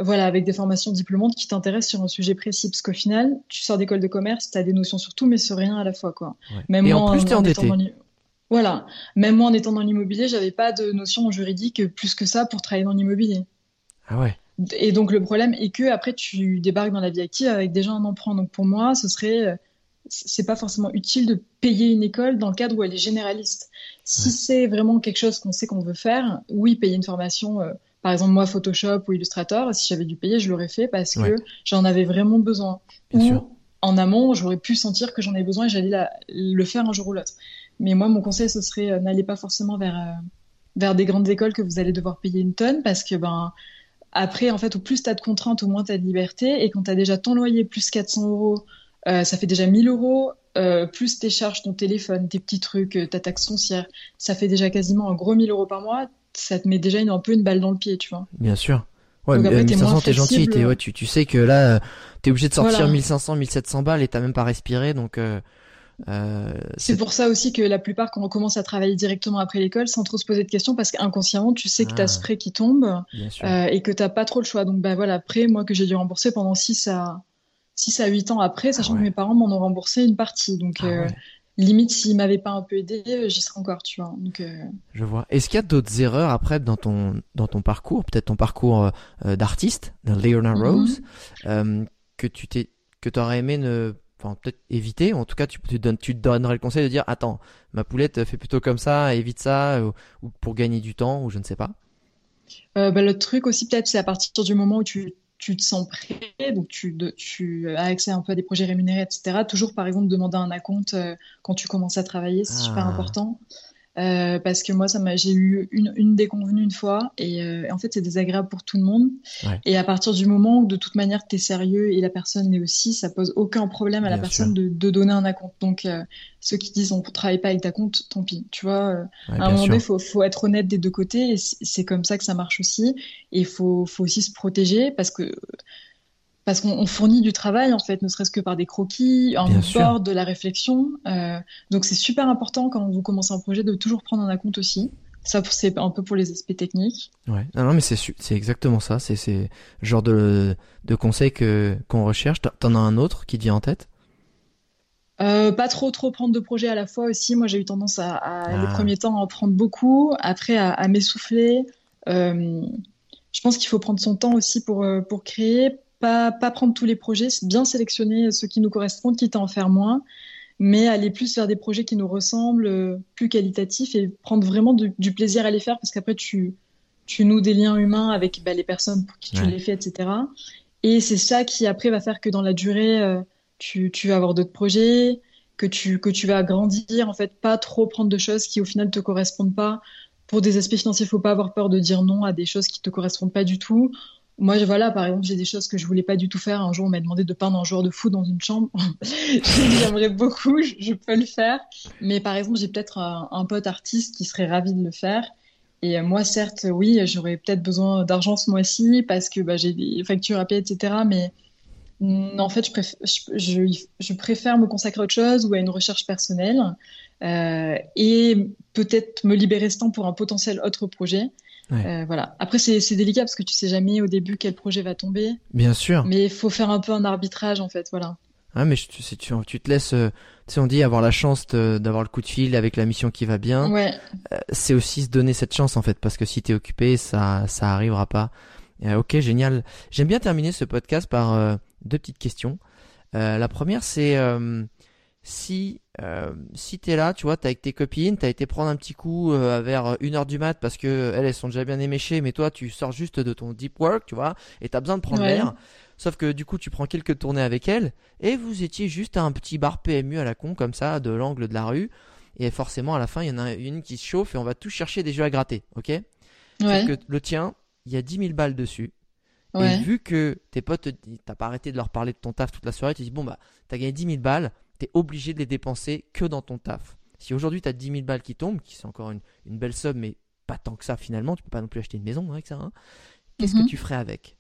voilà, avec des formations diplômantes qui t'intéressent sur un sujet précis. Parce qu'au final, tu sors d'école de commerce, tu as des notions sur tout, mais sur rien à la fois. Quoi. Même Et en plus, tu es endetté. Voilà. Même moi, en étant dans l'immobilier, j'avais pas de notion juridique plus que ça pour travailler dans l'immobilier. Ah ouais. Et donc, le problème est que après, tu débarques dans la vie active avec déjà un emprunt. Donc, pour moi, ce serait, c'est pas forcément utile de payer une école dans le cadre où elle est généraliste. Si c'est vraiment quelque chose qu'on sait qu'on veut faire, oui, payer une formation. Euh, par exemple, moi, Photoshop ou Illustrator, si j'avais dû payer, je l'aurais fait parce que j'en avais vraiment besoin. Bien sûr. En amont, j'aurais pu sentir que j'en ai besoin et j'allais le faire un jour ou l'autre. Mais moi, mon conseil, ce serait euh, n'allez pas forcément vers, euh, vers des grandes écoles que vous allez devoir payer une tonne parce que, ben, après, en fait, au plus tu as de contraintes, au moins tu as de liberté. Et quand tu as déjà ton loyer plus 400 euros, euh, ça fait déjà 1000 euros, plus tes charges, ton téléphone, tes petits trucs, ta taxe foncière, ça fait déjà quasiment un gros 1000 euros par mois ça te met déjà une, un peu une balle dans le pied, tu vois. Bien sûr. Ouais, mais 1500, t'es gentil, ouais, tu, tu sais que là, euh, t'es obligé de sortir 1500, 1700 balles et t'as même pas respiré, donc. Euh, euh, c'est pour ça aussi que la plupart, quand on commence à travailler directement après l'école, sans trop se poser de questions, parce qu'inconsciemment, tu sais que tu as ce prêt qui tombe euh, et que t'as pas trop le choix. Donc, bah voilà, après, moi, que j'ai dû rembourser pendant 6 à, 6 à 8 ans après, sachant ah que mes parents m'en ont remboursé une partie. Donc, ah euh, limite s'il m'avait pas un peu aidé euh, j'y serais encore tu vois. Donc euh, je vois. Est-ce qu'il y a d'autres erreurs après dans ton dans ton parcours peut-être ton parcours euh, d'artiste de Leonard mhm. Rose que tu t'es que t'aurais aimé ne enfin peut-être éviter en tout cas tu, tu, donnes, tu te donnerais le conseil de dire attends ma poulette fait plutôt comme ça évite ça ou, pour gagner du temps ou je ne sais pas. Bah, le truc aussi peut-être c'est à partir du moment où tu tu te sens prêt, donc tu, tu, as accès un peu à des projets rémunérés, etc. Toujours, par exemple, demander un acompte euh, quand tu commences à travailler, c'est super ah. important. Euh, parce que moi, ça m'a, j'ai eu une, une déconvenue une fois, et, euh, en fait, c'est désagréable pour tout le monde. Et à partir du moment où, de toute manière, tu es sérieux et la personne l'est aussi, ça pose aucun problème à la personne de, de, donner un acompte. Donc, euh, ceux qui disent on ne travaille pas avec ta compte, tant pis. Tu vois, euh, à un moment donné, il faut, faut, être honnête des deux côtés, et c'est comme ça que ça marche aussi. Et il faut, faut aussi se protéger parce que parce qu'on fournit du travail en fait, ne serait-ce que par des croquis, un board, de la réflexion. Euh, donc c'est super important quand vous commencez un projet de toujours prendre en compte aussi. Ça, c'est un peu pour les aspects techniques. Ouais. Non, non mais c'est c'est exactement ça. C'est c'est genre de de conseil que qu'on recherche. T'en as un autre qui te vient en tête? Euh, pas trop trop prendre de projets à la fois aussi. Moi, j'ai eu tendance à, à les ah. premiers temps à en prendre beaucoup, après à, à m'essouffler. Euh, je pense qu'il faut prendre son temps aussi pour pour créer, pas pas prendre tous les projets, bien sélectionner ceux qui nous correspondent, quitte à en faire moins, mais aller plus vers des projets qui nous ressemblent, euh, plus qualitatifs et prendre vraiment du, du plaisir à les faire parce qu'après tu tu noues des liens humains avec bah, les personnes pour qui tu les fais, etc. Et c'est ça qui après va faire que dans la durée euh, tu, tu vas avoir d'autres projets, que tu, que tu vas grandir, en fait, pas trop prendre de choses qui au final te correspondent pas. Pour des aspects financiers, il faut pas avoir peur de dire non à des choses qui te correspondent pas du tout. Moi, voilà, par exemple, j'ai des choses que je voulais pas du tout faire. Un jour, on m'a demandé de peindre un joueur de foot dans une chambre. J'aimerais beaucoup, je, peux le faire. Mais par exemple, j'ai peut-être un, pote artiste qui serait ravi de le faire. Et moi, certes, oui, j'aurais peut-être besoin d'argent ce mois-ci parce que bah, j'ai des factures à payer, etc. Mais en fait, je préfère, je, je, préfère, me consacrer à autre chose ou à une recherche personnelle euh, et peut-être me libérer ce temps pour un potentiel autre projet. Euh, voilà. Après, c'est délicat parce que tu sais jamais au début quel projet va tomber. Bien sûr. Mais il faut faire un peu un arbitrage en fait, voilà. Ah, mais tu, tu, tu te laisses, euh, tu sais, on dit avoir la chance d'avoir le coup de fil avec la mission qui va bien. Ouais. Euh, c'est aussi se donner cette chance en fait, parce que si t'es occupé, ça, ça arrivera pas. Euh, ok, génial. J'aime bien terminer ce podcast par deux petites questions. Euh, la première, c'est si si t'es là, tu vois, t'es avec tes copines, t'as été prendre un petit coup vers une heure du mat parce que elles, elles sont déjà bien éméchées, mais toi, tu sors juste de ton deep work, tu vois, et t'as besoin de prendre l'air. Sauf que du coup, tu prends quelques tournées avec elles et vous étiez juste à un petit bar PMU à la con comme ça, de l'angle de la rue. Et forcément, à la fin, il y en a une qui se chauffe et on va tous chercher des jeux à gratter, ok? Ouais. que le tien, il y a 10 000 balles dessus. Et vu que tes potes, t'as pas arrêté de leur parler de ton taf toute la soirée, tu dis bon bah t'as gagné 10 000 balles, t'es obligé de les dépenser que dans ton taf. Si aujourd'hui t'as 10 000 balles qui tombent, qui c'est encore une, belle somme, mais pas tant que ça finalement, tu peux pas non plus acheter une maison avec ça. Hein, Qu'est-ce que mhm. tu ferais avec?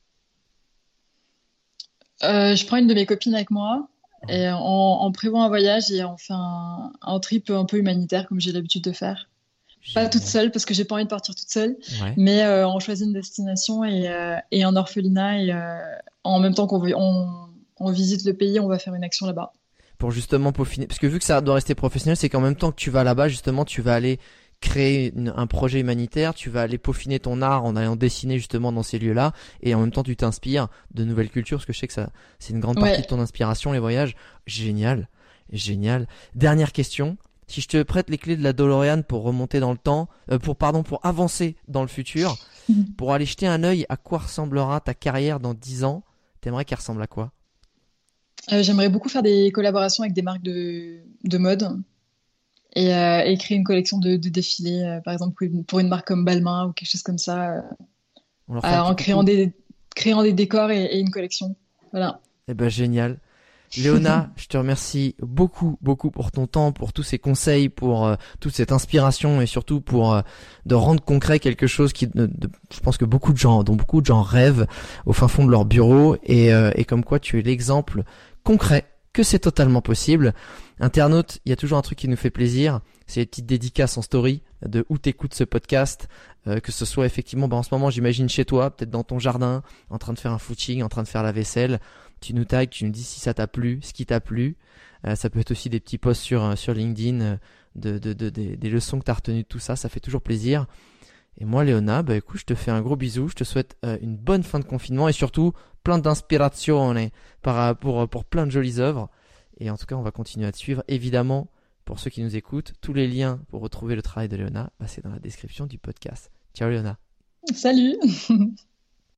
Euh, Je prends une de mes copines avec moi et on, prévoit un voyage et on fait un, un trip un peu humanitaire comme j'ai l'habitude de faire. Pas toute seule parce que j'ai pas envie de partir toute seule, mais euh, on choisit une destination et, euh, et un orphelinat et euh, en même temps qu'on on, on, visite le pays, on va faire une action là-bas. Pour justement peaufiner, parce que vu que ça doit rester professionnel, c'est qu'en même temps que tu vas là-bas, justement, tu vas aller créer un projet humanitaire, tu vas aller peaufiner ton art en allant dessiner justement dans ces lieux-là, et en même temps tu t'inspires de nouvelles cultures, parce que je sais que ça, c'est une grande partie de ton inspiration, les voyages. Génial, génial. Dernière question, si je te prête les clés de la DeLorean pour remonter dans le temps, euh, pour pardon, pour avancer dans le futur, pour aller jeter un œil à quoi ressemblera ta carrière dans 10 ans, t'aimerais qu'elle ressemble à quoi? J'aimerais beaucoup faire des collaborations avec des marques de, de mode et, euh, créer une collection de, de défilés, par exemple pour une marque comme Balmain ou quelque chose comme ça, en créant des, créant des décors et, et une collection. Voilà. Eh ben génial. Léona, je te remercie beaucoup, beaucoup pour ton temps, pour tous ces conseils, pour euh, toute cette inspiration et surtout pour euh, de rendre concret quelque chose qui, je pense que beaucoup de gens, dont beaucoup de gens rêvent au fin fond de leur bureau et, euh, et comme quoi tu es l'exemple concret que c'est totalement possible. Internaute, il y a toujours un truc qui nous fait plaisir, c'est les petites dédicaces en story de où t'écoutes ce podcast, que ce soit effectivement, bah, en ce moment j'imagine chez toi, peut-être dans ton jardin, en train de faire un footing, en train de faire la vaisselle, tu nous tags, tu nous dis si ça t'a plu, ce qui t'a plu. Euh, ça peut être aussi des petits posts sur, euh, sur LinkedIn euh, de, de, de, des leçons que tu as retenues de tout ça, ça fait toujours plaisir. Et moi, Léona, bah écoute, je te fais un gros bisou, je te souhaite une bonne fin de confinement et surtout plein d'inspiration pour, plein de jolies œuvres. Et en tout cas, on va continuer à te suivre. Évidemment, pour ceux qui nous écoutent, tous les liens pour retrouver le travail de Léona, bah, c'est dans la description du podcast. Ciao Léona. Salut